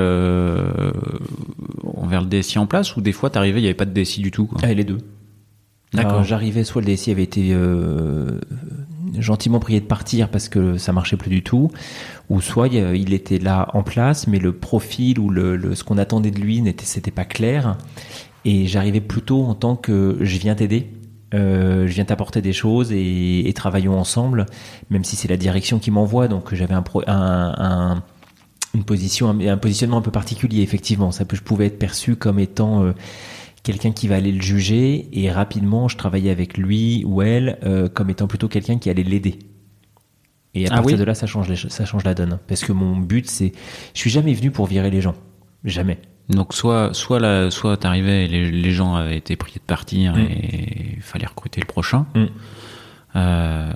envers le DSI en place ou des fois t'arrivais il n'y avait pas de DSI du tout. Quoi? Ah, les deux. D'accord. J'arrivais soit le DSI avait été gentiment prié de partir parce que ça marchait plus du tout, ou soit il était là en place, mais le profil ou le, ce qu'on attendait de lui n'était c'était pas clair, et j'arrivais plutôt en tant que je viens t'aider. Euh, je viens t'apporter des choses et, et, travaillons ensemble, même si c'est la direction qui m'envoie. Donc j'avais un, un, un, une position, un, un, positionnement un peu particulier. Effectivement, ça je pouvais être perçu comme étant euh, quelqu'un qui va aller le juger et rapidement je travaillais avec lui ou elle euh, comme étant plutôt quelqu'un qui allait l'aider. Et à ah partir de là, ça change, ça change la donne. Parce que mon but, c'est, je suis jamais venu pour virer les gens, jamais. Donc soit soit la, soit t'arrivais et les, les gens avaient été priés de partir mm. et il fallait recruter le prochain. Mm. Euh,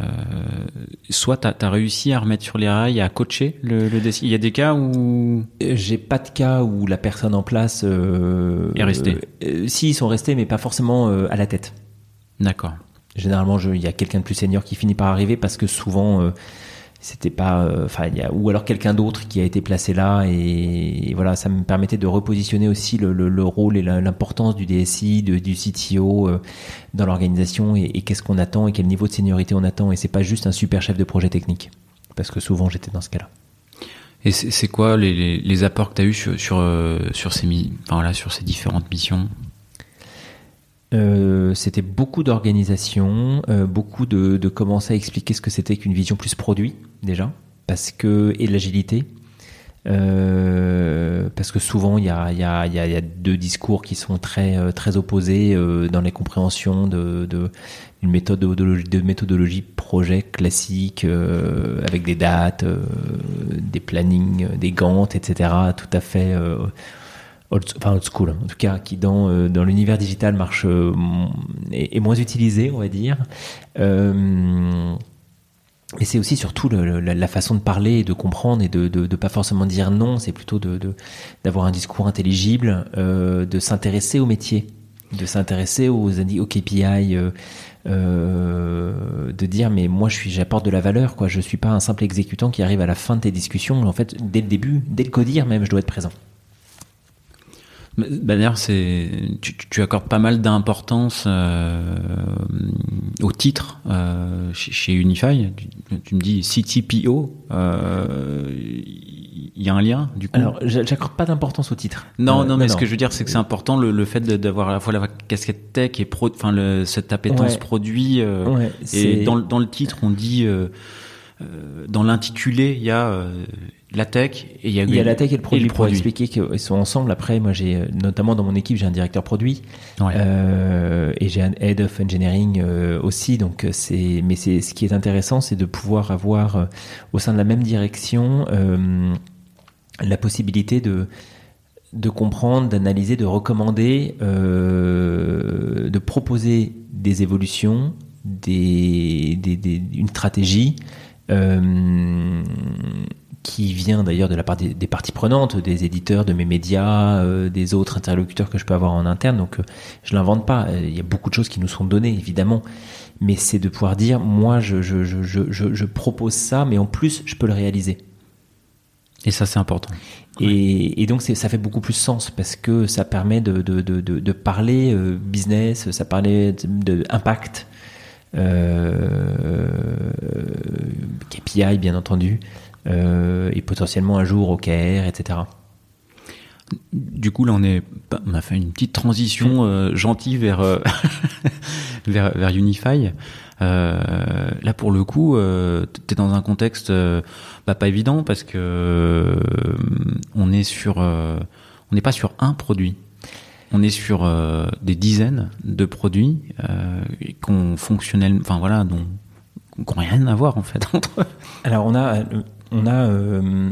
soit tu as, réussi à remettre sur les rails, à coacher le, le Il y a des cas où euh, j'ai pas de cas où la personne en place euh, est restée. Euh, si ils sont restés, mais pas forcément à la tête. D'accord. Généralement, il y a quelqu'un de plus senior qui finit par arriver parce que souvent c'était pas euh, enfin a ou alors quelqu'un d'autre qui a été placé là et, voilà ça me permettait de repositionner aussi le, le, le rôle et l'importance du DSI du CTO euh, dans l'organisation et, qu'est-ce qu'on attend et quel niveau de seniorité on attend. Et c'est pas juste un super chef de projet technique parce que souvent j'étais dans ce cas-là. Et c'est quoi les, apports que tu as eu sur sur, euh, sur ces enfin, voilà, sur ces différentes missions? Euh, c'était beaucoup d'organisation, euh, beaucoup de, de, commencer à expliquer ce que c'était qu'une vision plus produit déjà, parce que et l'agilité, Euh, parce que souvent il y a, y, a, y a, deux discours qui sont très très opposés dans les compréhensions de, de une méthodologie de méthodologie projet classique avec des dates, des plannings, des gantes, etc. Tout à fait enfin old school, en tout cas qui dans dans l'univers digital marche est, est, moins utilisé, on va dire. Et c'est aussi surtout la, façon de parler et de comprendre et de ne pas forcément dire non, c'est plutôt d'avoir un discours intelligible, euh, de s'intéresser au métier, de s'intéresser aux, KPI, euh, euh, de dire mais moi j'apporte de la valeur quoi, je suis pas un simple exécutant qui arrive à la fin de tes discussions. En fait, dès le début, dès le codir même, je dois être présent. Bah, d'ailleurs, c'est tu, tu, accordes pas mal d'importance euh, au titre euh, chez, chez, Unify. Tu, me dis CTPO. Euh, il y a un lien du coup? Alors, j'accorde pas d'importance au titre. Non, euh, non, mais ce que je veux dire, c'est que c'est important le, le fait d'avoir à la fois la casquette tech et pro, enfin le, cette appétence produit. Euh, et dans, dans le titre, on dit dans l'intitulé, il y a la tech et il y a, il y a la tech et le produit. pour expliquer qu'ils sont ensemble. Après, moi, j'ai notamment dans mon équipe, j'ai un directeur produit euh, et j'ai un head of engineering euh, aussi. Donc, c'est mais c'est ce qui est intéressant, c'est de pouvoir avoir euh, au sein de la même direction la possibilité de de comprendre, d'analyser, de recommander, de proposer des évolutions, des, des, des une stratégie. Euh, qui vient d'ailleurs de la part des, parties prenantes, des éditeurs, de mes médias, euh, des autres interlocuteurs que je peux avoir en interne. Donc, euh, je l'invente pas. Euh, il y a beaucoup de choses qui nous sont données, évidemment. Mais c'est de pouvoir dire, moi, je, je, je, je, je propose ça, mais en plus, je peux le réaliser. Et ça, c'est important. Et, et donc, ça fait beaucoup plus sens parce que ça permet de, de, de, de parler business, ça permet d'impact, euh, KPI, bien entendu. Euh, et potentiellement un jour OKR, etc. Du coup, là, on, est, on a fait une petite transition euh, gentille vers, euh, [LAUGHS] vers, vers, Unify. Euh, là, pour le coup, euh, tu es dans un contexte bah, pas évident parce que on est sur, on n'est pas sur un produit. On est sur des dizaines de produits qu'on fonctionnel, enfin voilà, dont qui n'ont rien à voir en fait [LAUGHS] entre eux. Alors on a on a euh,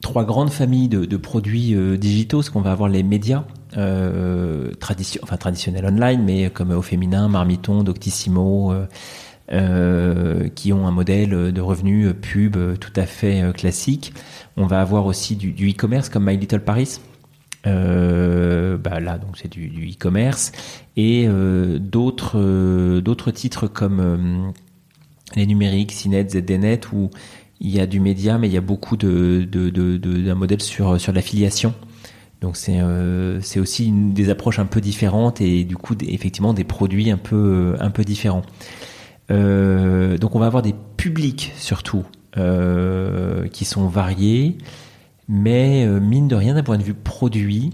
trois grandes familles de, produits euh, digitaux, ce qu'on va avoir les médias euh, traditionnels online, mais comme au féminin, Marmiton, Doctissimo, qui ont un modèle de revenus pub tout à fait classique. On va avoir aussi du, e-commerce comme My Little Paris. bah là donc c'est du, e-commerce et d'autres d'autres titres comme les numériques, Cinet, ZDNet ou il y a du média, mais il y a beaucoup de, de, de, d'un modèle sur, sur l'affiliation. Donc c'est euh, c'est aussi une, des approches un peu différentes et du coup effectivement des produits un peu un peu différents. Euh, donc on va avoir des publics surtout euh, qui sont variés, mais euh, mine de rien d'un point de vue produit,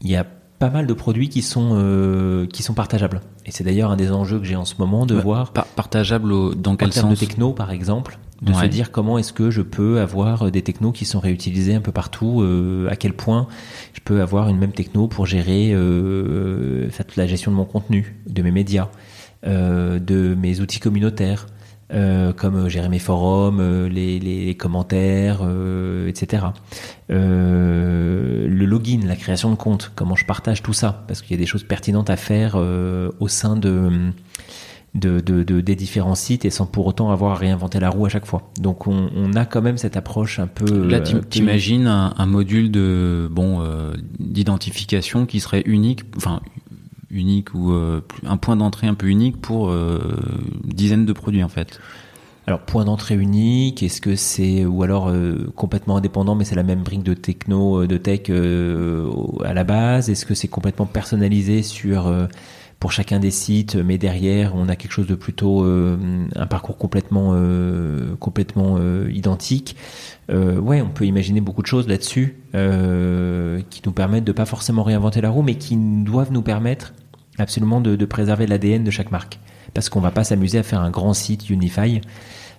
il y a pas mal de produits qui sont euh, qui sont partageables. Et c'est d'ailleurs un des enjeux que j'ai en ce moment de voir. partageable dans quel sens de techno par exemple de se dire comment est-ce que je peux avoir des technos qui sont réutilisés un peu partout, euh, à quel point je peux avoir une même techno pour gérer euh, la gestion de mon contenu, de mes médias, euh, de mes outils communautaires, euh, comme gérer mes forums, euh, les, les, commentaires, etc. le login, la création de compte, comment je partage tout ça, parce qu'il y a des choses pertinentes à faire au sein de de, de, des différents sites et sans pour autant avoir à réinventer la roue à chaque fois. Donc on, on a quand même cette approche un peu. Là, tu imagines un, un, module de bon euh, d'identification qui serait unique, enfin unique ou euh, un point d'entrée un peu unique pour euh, dizaines de produits en fait. Alors point d'entrée unique, est-ce que c'est ou alors euh, complètement indépendant mais c'est la même brique de techno de tech à la base? Est-ce que c'est complètement personnalisé sur pour chacun des sites, mais derrière on a quelque chose de plutôt euh, un parcours complètement euh, complètement euh, identique. ouais, on peut imaginer beaucoup de choses là-dessus qui nous permettent de pas forcément réinventer la roue, mais qui doivent nous permettre absolument de, de préserver l'ADN de chaque marque, parce qu'on va pas s'amuser à faire un grand site Unify,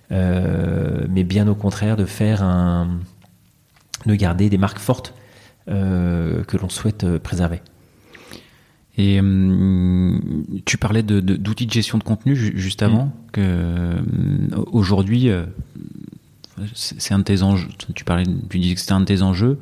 mais bien au contraire de faire un de garder des marques fortes que l'on souhaite préserver. Et hum, tu parlais d'outils de, gestion de contenu juste avant. Mm. Que aujourd'hui, c'est un de tes enjeux. Tu parlais, tu disais que c'était un de tes enjeux.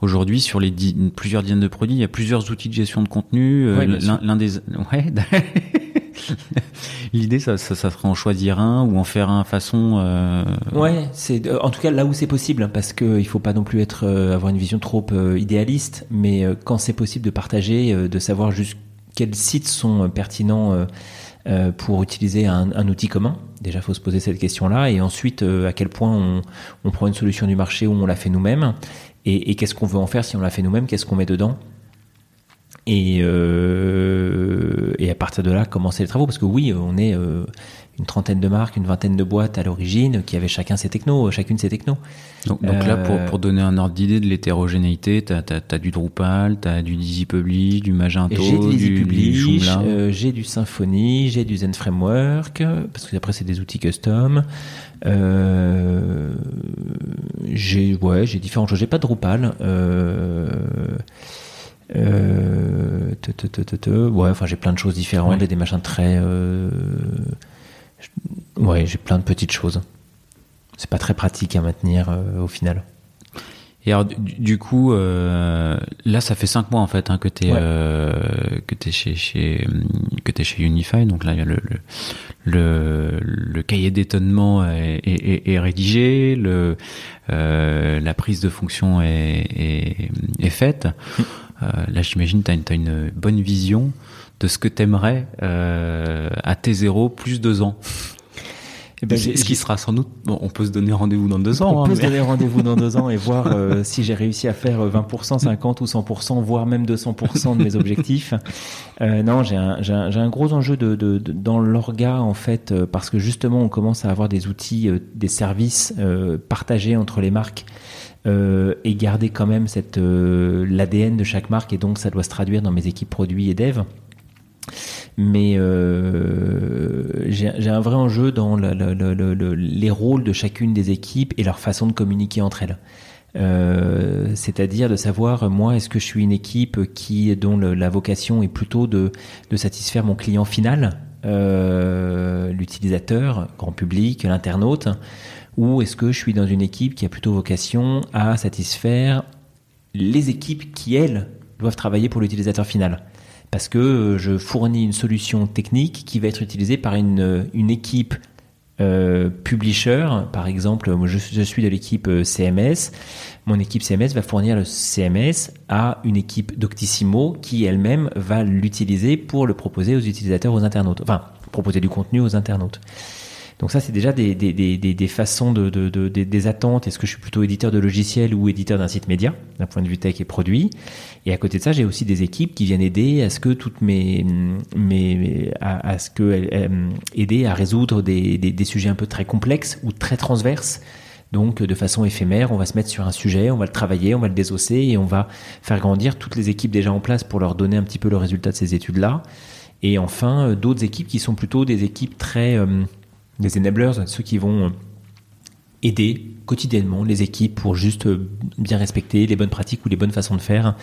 Aujourd'hui, sur les plusieurs dizaines de produits, il y a plusieurs outils de gestion de contenu. Euh, l'un des, ouais. [LAUGHS] [LAUGHS] L'idée, ça, ça, serait en choisir un ou en faire un façon. Euh... Ouais, c'est en tout cas là où c'est possible, hein, parce que il faut pas non plus être euh, avoir une vision trop euh, idéaliste, mais quand c'est possible de partager, de savoir juste quels sites sont pertinents euh, pour utiliser un, outil commun Déjà, faut se poser cette question-là. Et ensuite, euh, à quel point on, prend une solution du marché où on la fait nous-mêmes et, et qu'est-ce qu'on veut en faire si on la fait nous-mêmes Qu'est-ce qu'on met dedans et, euh, et à partir de là, commencer les travaux. Parce que oui, on est euh, une trentaine de marques, une vingtaine de boîtes à l'origine qui avaient chacun ses technos, chacune ses technos. Donc, donc là, pour, euh, pour donner un ordre d'idée de l'hétérogénéité, tu as, as, du Drupal, tu as du Dizzy Publish, du Magento, du, Publish, euh, j'ai du Symfony, j'ai du Zen Framework, parce que après c'est des outils custom. Euh, j'ai ouais, j'ai différentes choses. J'ai pas de Drupal. Euh, euh, te, te, te, ouais, enfin j'ai plein de choses différentes, ouais. des machins très. Euh, ouais, j'ai plein de petites choses. C'est pas très pratique à maintenir euh, au final. Et alors, du, coup, euh, là, ça fait cinq mois en fait hein, que t'es ouais. euh, que t'es chez chez que chez Unify. Donc là, le le, le, le cahier d'étonnement est, est, est, rédigé, le la prise de fonction est, est, est faite. Euh, là, j'imagine, tu as, une bonne vision de ce que tu aimerais euh, à T0 plus deux ans. Eh ben, ce qui sera sans doute, bon, on peut se donner rendez-vous dans deux ans. On hein, peut mais... se donner rendez-vous dans deux ans et voir euh, [LAUGHS] si j'ai réussi à faire 20%, 50 ou 100%, voire même 200% de mes objectifs. Euh, non, j'ai un, un, un, gros enjeu de, de, de dans l'orga en fait, euh, parce que justement, on commence à avoir des outils, des services partagés entre les marques. Euh, et garder quand même cette euh, l'ADN de chaque marque et donc ça doit se traduire dans mes équipes produits et dev mais euh, j'ai un vrai enjeu dans le, le, le, les rôles de chacune des équipes et leur façon de communiquer entre elles. Euh, c'est-à-dire de savoir moi est-ce que je suis une équipe qui dont la vocation est plutôt de, de satisfaire mon client final, euh, l'utilisateur, grand public, l'internaute, ou est-ce que je suis dans une équipe qui a plutôt vocation à satisfaire les équipes qui, elles, doivent travailler pour l'utilisateur final? Parce que je fournis une solution technique qui va être utilisée par une, une équipe euh, publisher, par exemple, je suis de l'équipe CMS, mon équipe CMS va fournir le CMS à une équipe Doctissimo qui elle-même va l'utiliser pour le proposer aux utilisateurs, aux internautes, enfin proposer du contenu aux internautes. Donc ça, c'est déjà des, des, des, des, façons de, de, de, des attentes. Est-ce que je suis plutôt éditeur de logiciel ou éditeur d'un site média, d'un point de vue tech et produit? Et à côté de ça, j'ai aussi des équipes qui viennent aider à ce que toutes mes, mes à, ce que aider à résoudre des, des, sujets un peu très complexes ou très transverses. Donc, de façon éphémère, on va se mettre sur un sujet, on va le travailler, on va le désosser et on va faire grandir toutes les équipes déjà en place pour leur donner un petit peu le résultat de ces études-là. Et enfin, d'autres équipes qui sont plutôt des équipes très euh, des enablers, ceux qui vont euh, aider quotidiennement les équipes pour juste euh, bien respecter les bonnes pratiques ou les bonnes façons de faire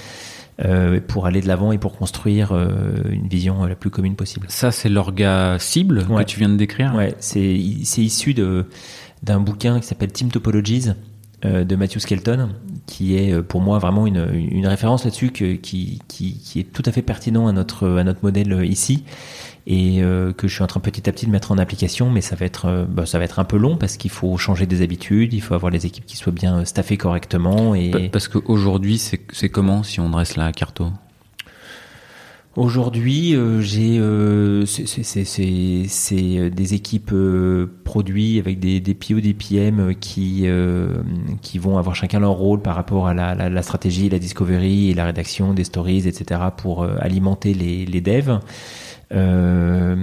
euh, pour aller de l'avant et pour construire euh, une vision la plus commune possible. Ça, c'est l'orga cible ouais. que tu viens de décrire Ouais, c'est issu d'un bouquin qui s'appelle Team Topologies euh, de Matthew Skelton, qui est pour moi vraiment une, une référence là-dessus qui, qui, qui, est tout à fait pertinent à notre, à notre modèle ici et euh, que je suis en train petit à petit de mettre en application, mais ça va être, euh, bah, ça va être un peu long parce qu'il faut changer des habitudes, il faut avoir les équipes qui soient bien staffées correctement. Et... Parce qu'aujourd'hui, c'est comment si on dresse la carto? Aujourd'hui, euh, j'ai euh, c'est des équipes euh, produits avec des, des PO, des PM qui euh, qui vont avoir chacun leur rôle par rapport à la, la, la, stratégie, la discovery et la rédaction des stories, etc. pour euh, alimenter les, les devs. Euh,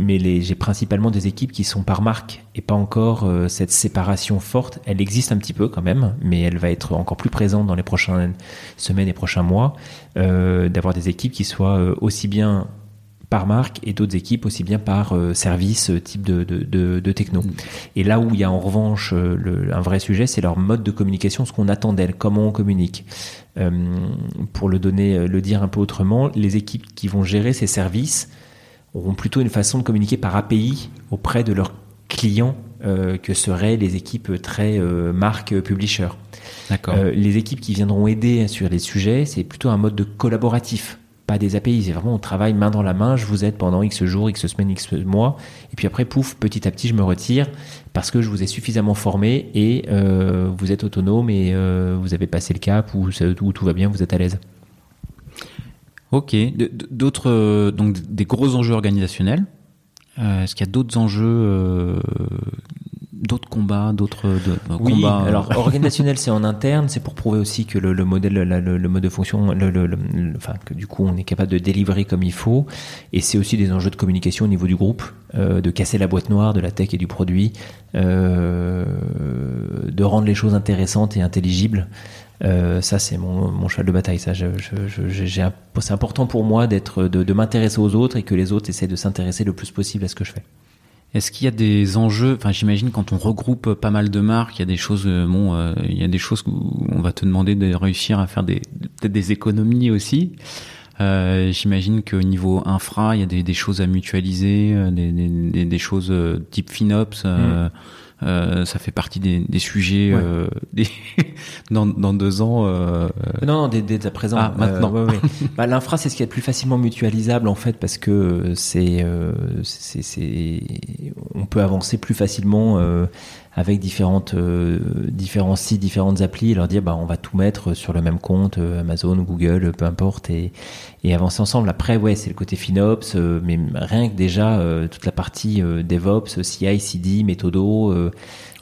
mais j'ai principalement des équipes qui sont par marque et pas encore euh, cette séparation forte. Elle existe un petit peu quand même, mais elle va être encore plus présente dans les prochaines semaines et prochains mois. Euh, D'avoir des équipes qui soient aussi bien par marque et d'autres équipes aussi bien par service type de, de, de, techno. Et là où il y a en revanche un vrai sujet, c'est leur mode de communication, ce qu'on attend d'elles, comment on communique. Pour le donner, le dire un peu autrement, les équipes qui vont gérer ces services auront plutôt une façon de communiquer par API auprès de leurs clients euh, que seraient les équipes très euh, marque publisher. D'accord. Euh, les équipes qui viendront aider sur les sujets, c'est plutôt un mode de collaboratif, pas des API. C'est vraiment on travaille main dans la main. Je vous aide pendant X jours, X semaines, X mois, et puis après pouf, petit à petit, je me retire parce que je vous ai suffisamment formé et vous êtes autonome et vous avez passé le cap ou tout va bien, vous êtes à l'aise. Ok. D'autres, euh, donc des gros enjeux organisationnels. Euh, est-ce qu'il y a d'autres enjeux, euh, d'autres combats, d'autres oui, combats Alors [LAUGHS] organisationnel, c'est en interne, c'est pour prouver aussi que le, modèle, le, mode de fonction, le, enfin que du coup on est capable de délivrer comme il faut. Et c'est aussi des enjeux de communication au niveau du groupe, de casser la boîte noire de la tech et du produit, de rendre les choses intéressantes et intelligibles. Euh, ça, c'est mon, mon, cheval de bataille. Ça, je, c'est important pour moi d'être, de, de m'intéresser aux autres et que les autres essaient de s'intéresser le plus possible à ce que je fais. Est-ce qu'il y a des enjeux Enfin, j'imagine quand on regroupe pas mal de marques, il y a des choses. Euh, bon, euh, il y a des choses où on va te demander de réussir à faire des peut-être des économies aussi. Euh, j'imagine qu'au niveau infra, il y a des, choses à mutualiser, des, des, des choses type FinOps. Mm. Euh, ça fait partie des, des sujets euh, des [LAUGHS] dans, dans, deux ans. Euh... Non, non, dès, dès à présent. Ah, maintenant. Euh, ouais, [LAUGHS] bah, L'infra, c'est ce qui est le plus facilement mutualisable en fait, parce que c'est, c'est, on peut avancer plus facilement avec différentes, euh, différents sites, différentes applis, et leur dire bah, on va tout mettre sur le même compte, euh, Amazon, Google, peu importe, et, et avancer ensemble. Après, ouais, c'est le côté FinOps, euh, mais rien que déjà toute la partie DevOps, CI, CD, méthodo,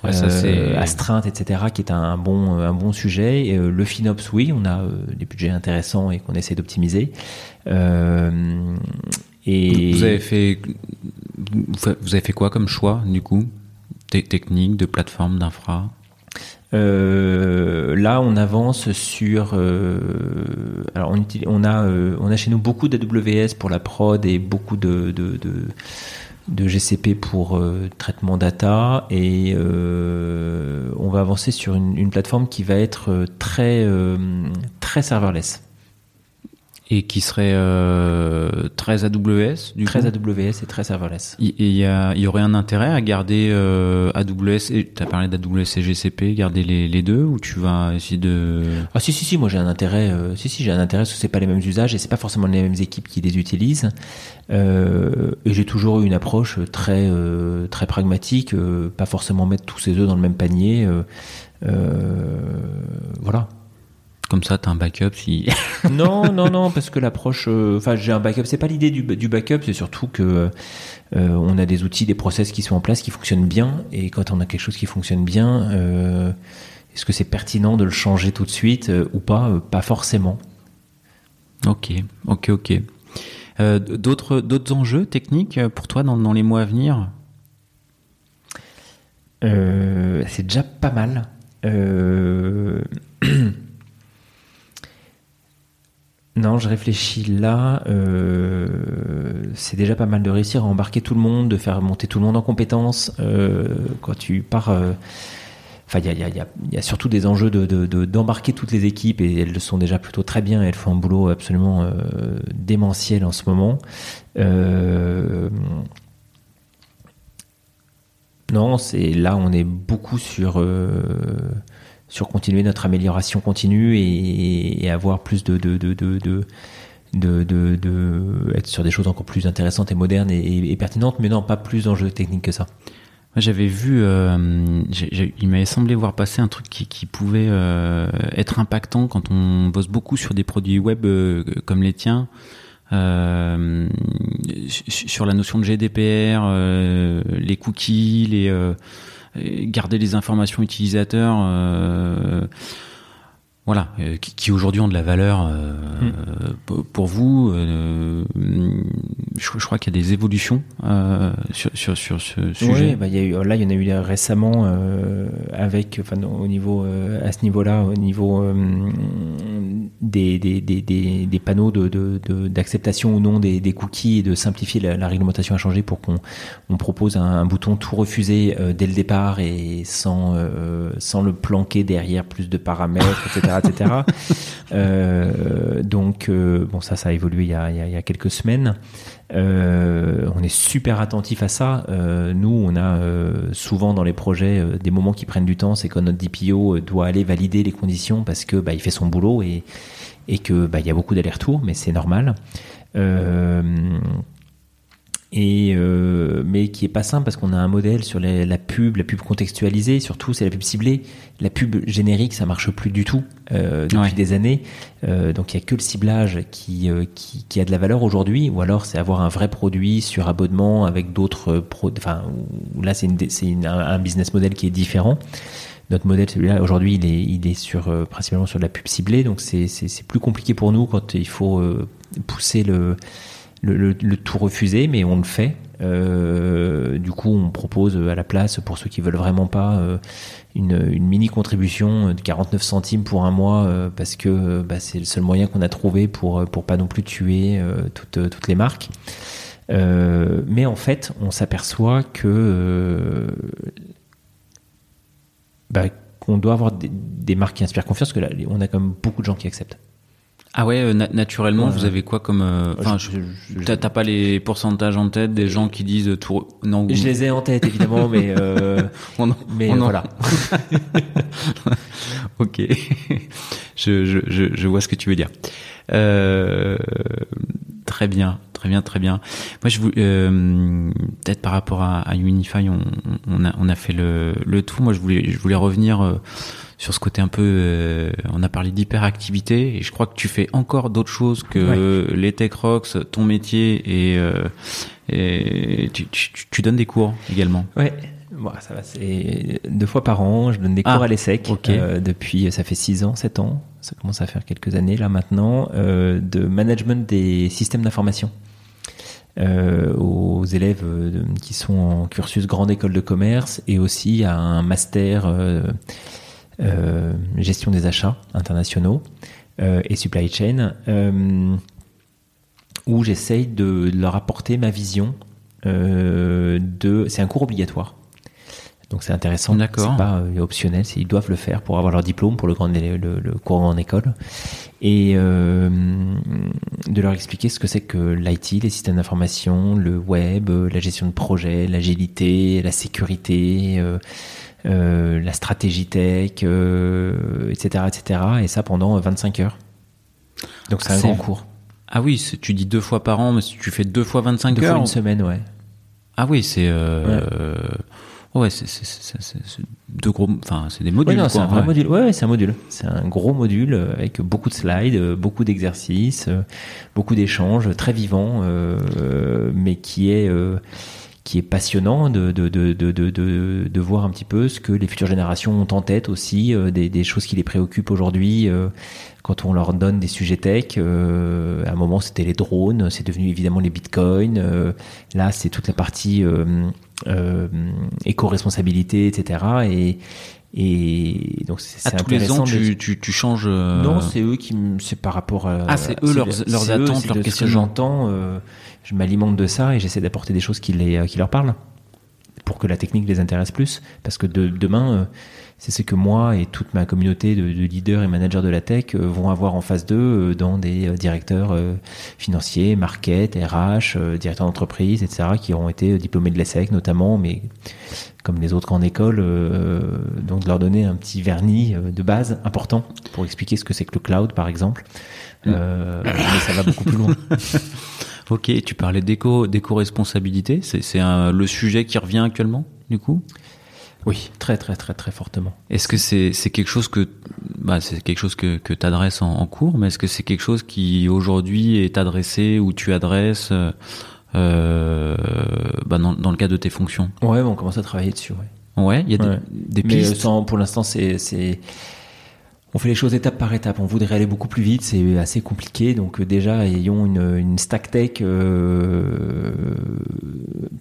astreinte, etc., qui est un, bon, un bon sujet. Et, le FinOps, oui, on a des budgets intéressants et qu'on essaie d'optimiser. et vous avez fait, vous avez fait quoi comme choix du coup? Techniques, de plateformes, d'infra euh, là, on avance sur. Euh, alors, on, a, euh, on a chez nous beaucoup d'AWS pour la prod et beaucoup de, GCP pour traitement data. Et on va avancer sur une, une, plateforme qui va être très, très serverless et qui serait euh, très AWS du très AWS et très serverless. Et il y, y, aurait un intérêt à garder euh, AWS et tu as parlé d'AWS et GCP, garder les, les, deux ou tu vas essayer de Ah si si si, moi j'ai un intérêt euh, si si, j'ai un intérêt parce que c'est pas les mêmes usages et c'est pas forcément les mêmes équipes qui les utilisent. Euh, et j'ai toujours eu une approche très euh, très pragmatique, euh, pas forcément mettre tous ses œufs dans le même panier voilà. Comme ça, tu as un backup si. [LAUGHS] non, non, non, parce que l'approche. Euh, enfin, j'ai un backup. C'est pas l'idée du, du, backup, c'est surtout que euh, on a des outils, des process qui sont en place, qui fonctionnent bien. Et quand on a quelque chose qui fonctionne bien, euh, est-ce que c'est pertinent de le changer tout de suite ou pas? Pas forcément. Ok, ok, ok. d'autres, d'autres enjeux techniques pour toi dans, dans les mois à venir? C'est déjà pas mal. [CLEARS THROAT] Non, je réfléchis là. Euh, c'est déjà pas mal de réussir à embarquer tout le monde, de faire monter tout le monde en compétences. Euh, quand tu pars, enfin, il y a, surtout des enjeux de, d'embarquer toutes les équipes et elles le sont déjà plutôt très bien. Elles font un boulot absolument euh, démentiel en ce moment. Euh, non, c'est là, on est beaucoup sur sur continuer notre amélioration continue et, avoir plus de de, de, de, de, de, être sur des choses encore plus intéressantes et modernes et, pertinentes, mais non, pas plus d'enjeux techniques que ça. J'avais vu, euh, il m'avait semblé voir passer un truc qui, qui pouvait euh, être impactant quand on bosse beaucoup sur des produits web euh, comme les tiens. Euh, sur la notion de GDPR, euh, les cookies, les, garder les informations utilisateurs. Voilà, euh, qui, qui aujourd'hui ont de la valeur euh, Hmm. pour vous. euh, je, je crois qu'il y a des évolutions sur, sur, sur ce sujet. Oui, bah, il y a eu, là, il y en a eu récemment avec, enfin, au niveau, à ce niveau-là, au niveau des, des, des, des, des panneaux de, de, de- d'acceptation ou non des, cookies et de simplifier la, la réglementation à changer pour qu'on on propose un, un bouton tout refuser dès le départ et sans, sans le planquer derrière plus de paramètres, etc., etc. [LAUGHS] Euh, donc, euh, bon, ça, ça a évolué il y a, il y a, il y a quelques semaines. Euh, on est super attentif à ça. Nous, on a souvent dans les projets des moments qui prennent du temps. C'est quand notre DPO doit aller valider les conditions parce que bah, il fait son boulot et, et que bah, il y a beaucoup d'allers-retours, mais c'est normal. Euh, et euh, mais qui est pas simple parce qu'on a un modèle sur la pub, la pub contextualisée, surtout c'est la pub ciblée. La pub générique, ça marche plus du tout euh, depuis Ouais. des années. Euh, donc il y a que le ciblage qui, euh, qui qui a de la valeur aujourd'hui, ou alors c'est avoir un vrai produit sur abonnement avec d'autres pro. Enfin là c'est un, business model qui est différent. Notre modèle, celui-là, aujourd'hui, il est, il est sur, euh, principalement sur de la pub ciblée, donc c'est, c'est, c'est plus compliqué pour nous quand il faut euh, pousser le, le, tout refuser, mais on le fait. Euh, du coup, on propose à la place, pour ceux qui veulent vraiment pas, euh, une, mini contribution de 49 centimes pour un mois, euh, parce que bah, c'est le seul moyen qu'on a trouvé pour, pour pas non plus tuer toutes, les marques. Mais en fait, on s'aperçoit que bah, qu'on doit avoir des, des marques qui inspirent confiance, parce que là, on a quand même beaucoup de gens qui acceptent. Ah ouais, euh, na- naturellement, Ouais. vous avez quoi comme... euh, Enfin, je- t'as pas les pourcentages en tête des gens qui disent euh, tout... Non, Je les ai en tête évidemment, mais euh, [LAUGHS] on en- mais on en- voilà. [LAUGHS] Ok, [LAUGHS] je, je, je, je vois ce que tu veux dire. Euh, très bien, très bien, très bien. Moi, je voulais euh, peut-être par rapport à, à Unify, on, on a on a fait le, le tout. Moi, je voulais je voulais revenir euh, sur ce côté un peu. euh, on a parlé d'hyperactivité et je crois que tu fais encore d'autres choses que les tech rocks, ton métier et, et tu, tu, tu donnes des cours également. Ouais. Bon, ça va, c'est deux fois par an. Je donne des cours Ah, à l'ESSEC depuis, ça fait six ans, sept ans. Ça commence à faire quelques années là maintenant euh, de management des systèmes d'information euh, aux élèves euh, de- qui sont en cursus grande école de commerce et aussi à un master euh, gestion des achats internationaux et supply chain où j'essaye de leur apporter ma vision de. C'est un cours obligatoire. Donc c'est intéressant. D'accord. C'est pas euh, optionnel, ils doivent le faire pour avoir leur diplôme pour le grand le, le cours en école et euh, de leur expliquer ce que c'est que l'IT, les systèmes d'information, le web, euh, la gestion de projet, l'agilité, la sécurité, euh, euh, la stratégie tech, euh, etc., etc. Et ça pendant 25 heures. Donc c'est un grand cours. Ah oui, tu dis deux fois par an, mais si tu fais deux fois 25 Deux fois heures. une semaine, ouais. Ah oui, c'est euh, euh, ouais, c'est deux gros, enfin c'est des modules. Ouais, c'est un vrai ouais. module. Ouais, c'est un module. C'est un gros module euh, avec beaucoup de slides, euh, beaucoup d'exercices, euh, beaucoup d'échanges, très vivant, euh, mais qui est euh, qui est passionnant de de, de, de, de, voir un petit peu ce que les futures générations ont en tête aussi, euh, des, des choses qui les préoccupent aujourd'hui. euh, quand on leur donne des sujets tech, euh, à un moment c'était les drones, c'est devenu évidemment les bitcoins. là, c'est toute la partie euh, euh, éco-responsabilité, etc. Et, et donc c'est À c'est tous les ans, de- tu, tu, tu changes. euh, Non, c'est eux qui, me- c'est par rapport à. Ah, c'est eux leurs- leurs attentes, leurs de ce que j'entends. euh, je m'alimente de ça et j'essaie d'apporter des choses qui, les, qui leur parlent pour que la technique les intéresse plus. Parce que de, demain, euh, c'est ce que moi et toute ma communauté de, de leaders et managers de la tech euh, vont avoir en face d'eux euh, dans des euh, directeurs euh, financiers, market, RH, euh, directeurs d'entreprise, etc., qui auront été diplômés de l'ESSEC notamment, mais comme les autres grandes écoles, euh, donc de leur donner un petit vernis euh, de base important pour expliquer ce que c'est que le cloud, par exemple. Euh, mais ça va beaucoup plus loin. [LAUGHS] Ok, tu parlais d'éco, d'éco-responsabilité. C'est, le sujet qui revient actuellement, du coup? Oui, très très très très fortement. Est-ce que c'est, quelque chose que, bah, c'est quelque chose que, que tu adresses en, en cours, mais est-ce que c'est quelque chose qui aujourd'hui est adressé ou tu adresses, euh, bah, dans, dans le cadre de tes fonctions? Ouais, on commence à travailler dessus. Ouais. Ouais, il y a des, Ouais. des Mais euh, pistes? sans, pour l'instant, c'est, on fait les choses étape par étape. On voudrait aller beaucoup plus vite, c'est assez compliqué. Donc euh, déjà, ayons une, stack tech euh,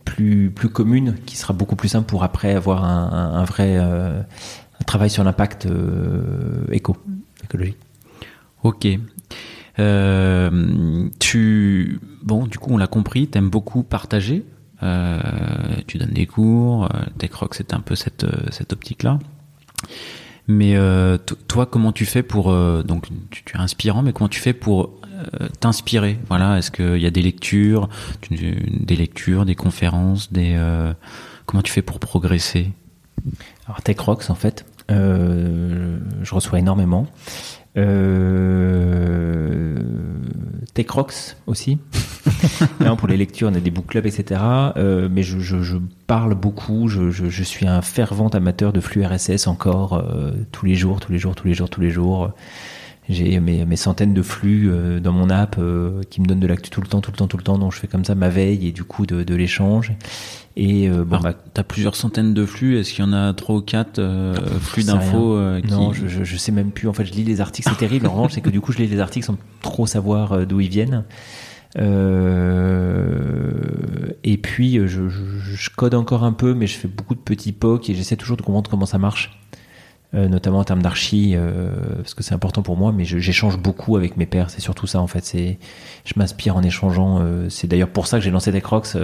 plus plus commune, qui sera beaucoup plus simple pour après avoir un, vrai euh, travail sur l'impact éco écologique. Ok. Tu bon, du coup, on l'a compris. T'aimes beaucoup partager. tu donnes des cours. TechRock, c'est un peu cette cette optique là. Mais euh, toi, comment tu fais pour euh, donc tu, es inspirant, mais comment tu fais pour euh, t'inspirer? Voilà, est-ce qu'il y a des lectures, des lectures, des conférences, des comment tu fais pour progresser? Alors Tech Rocks, en fait, je reçois énormément. Euh, Tech Rocks aussi. [LAUGHS] pour les lectures, on a des book clubs, etc. Euh, mais je, je, je, parle beaucoup. Je, je, suis un fervent amateur de flux RSS encore euh, tous les jours, tous les jours, tous les jours, tous les jours. J'ai mes, mes, centaines de flux euh, dans mon app euh, qui me donnent de l'actu tout le temps, tout le temps, tout le temps. Donc je fais comme ça ma veille et du coup de, de l'échange. Et euh, bon, bah, t'as plusieurs centaines de flux. Est-ce qu'il y en a trois ou quatre flux d'infos qui... Non, je, je, je, sais même plus. En fait, je lis les articles. C'est terrible. En revanche, c'est que du coup, je lis les articles sans trop savoir d'où ils viennent. Euh, et puis je, je, je, code encore un peu, mais je fais beaucoup de petits POC et j'essaie toujours de comprendre comment ça marche. Euh, notamment en termes d'archi, euh, parce que c'est important pour moi, mais j'échange beaucoup avec mes pairs, c'est surtout ça en fait. C'est, je m'inspire en échangeant. Euh, c'est d'ailleurs pour ça que j'ai lancé Decrox,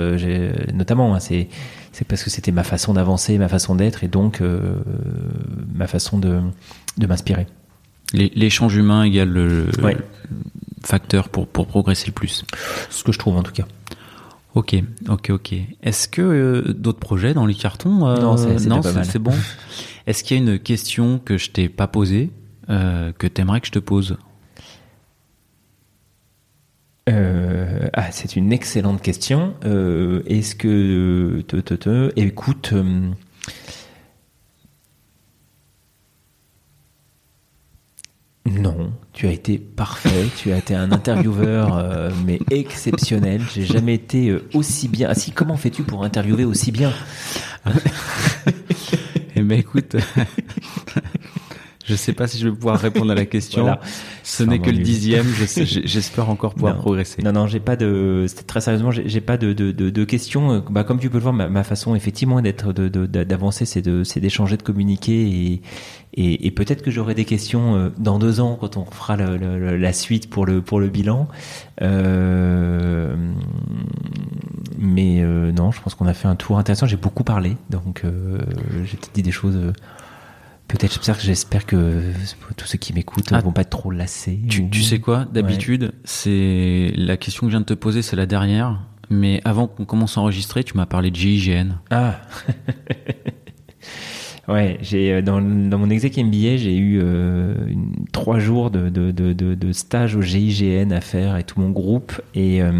notamment. Hein, c'est, c'est parce que c'était ma façon d'avancer, ma façon d'être, et donc ma façon de, de m'inspirer. L'échange humain égale le, facteur pour, pour progresser le plus. Ce que je trouve en tout cas. Ok, ok, ok. Est-ce que d'autres projets dans les cartons Non, c'est bon. [LAUGHS] Est-ce qu'il y a une question que je t'ai pas posée, euh, que tu aimerais que je te pose? Euh, ah, c'est une excellente question. Euh, est-ce que te, te, te, écoute, non, tu as été parfait. tu as été un intervieweur mais exceptionnel. J'ai jamais été aussi bien. Ah si, comment fais-tu pour interviewer aussi bien? Eh ben écoute, je sais pas si je vais pouvoir répondre à la question. Ce n'est que le dixième. [LAUGHS] J'espère encore pouvoir progresser. Non, non, j'ai pas de. Très sérieusement, j'ai pas de, de, de, de, questions. Bah, comme tu peux le voir, ma, ma façon effectivement d'être, d'avancer, c'est de, c'est d'échanger, de communiquer et, et, et peut-être que j'aurai des questions euh, dans deux ans quand on fera le, la suite pour le pour le bilan. Euh, mais euh, non, je pense qu'on a fait un tour intéressant. J'ai beaucoup parlé, donc euh, j'ai peut-être dit des choses. Euh, peut-être, j'espère que tous ceux qui m'écoutent ne ah. vont pas être trop lassés. Tu, tu sais quoi D'habitude, c'est la question que je viens de te poser, c'est la dernière. Mais avant qu'on commence à enregistrer, tu m'as parlé de GIGN. Ah [LAUGHS] Ouais, j'ai dans, dans mon exec MBA, j'ai eu euh, trois jours de, de, de, de, stage au GIGN à faire et tout mon groupe. Et euh,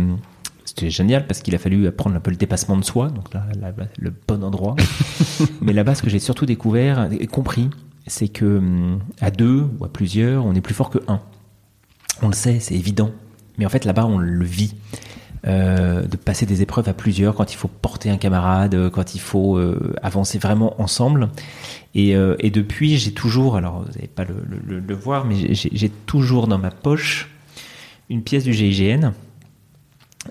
c'était génial parce qu'il a fallu apprendre un peu le dépassement de soi, donc là, le bon endroit. [LAUGHS] Mais là-bas, ce que j'ai surtout découvert et compris, c'est que hum, à deux ou à plusieurs, on est plus fort que un. On le sait, c'est évident. Mais en fait, là-bas, on le vit. Euh, de passer des épreuves à plusieurs, quand il faut porter un camarade, quand il faut euh, avancer vraiment ensemble. Et, euh, et depuis, j'ai toujours, alors vous n'allez pas le, le, le, voir, mais j'ai toujours dans ma poche une pièce du GIGN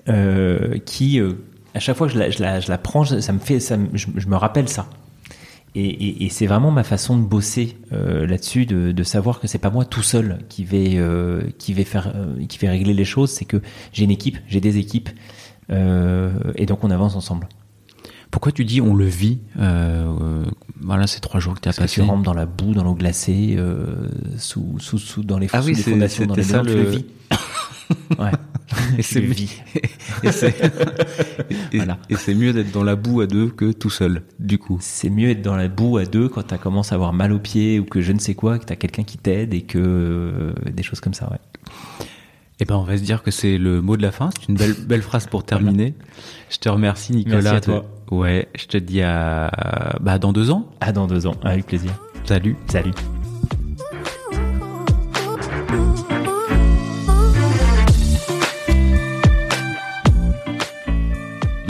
euh, qui, euh, à chaque fois que je la, je la, je la prends, ça me fait, ça je, je, me rappelle ça. Et, et, et c'est vraiment ma façon de bosser euh, là-dessus, de, de, savoir que c'est pas moi tout seul qui vais, qui vais faire, qui vais régler les choses. C'est que j'ai une équipe, j'ai des équipes, et donc on avance ensemble. Pourquoi tu dis on le vit Voilà, ces trois jours que tu as passé. tu rentres dans la boue, dans l'eau glacée, sous, sous, sous, dans les, ah oui, fondations, dans les ça, le... tu le vis. [COUGHS] ouais. [LAUGHS] [LAUGHS] Et c'est [LAUGHS] et c'est mieux d'être dans la boue à deux que tout seul, du coup. C'est mieux d'être dans la boue à deux quand tu commencé à avoir mal aux pieds ou que je ne sais quoi, que tu as quelqu'un qui t'aide et que euh, des choses comme ça, ouais. Eh ben, on va se dire que c'est le mot de la fin. C'est une belle, belle phrase pour terminer. Je te remercie, Nicolas. Merci à toi. Ouais, je te dis à, bah, dans deux ans. À dans deux ans. Avec plaisir. Salut. Salut.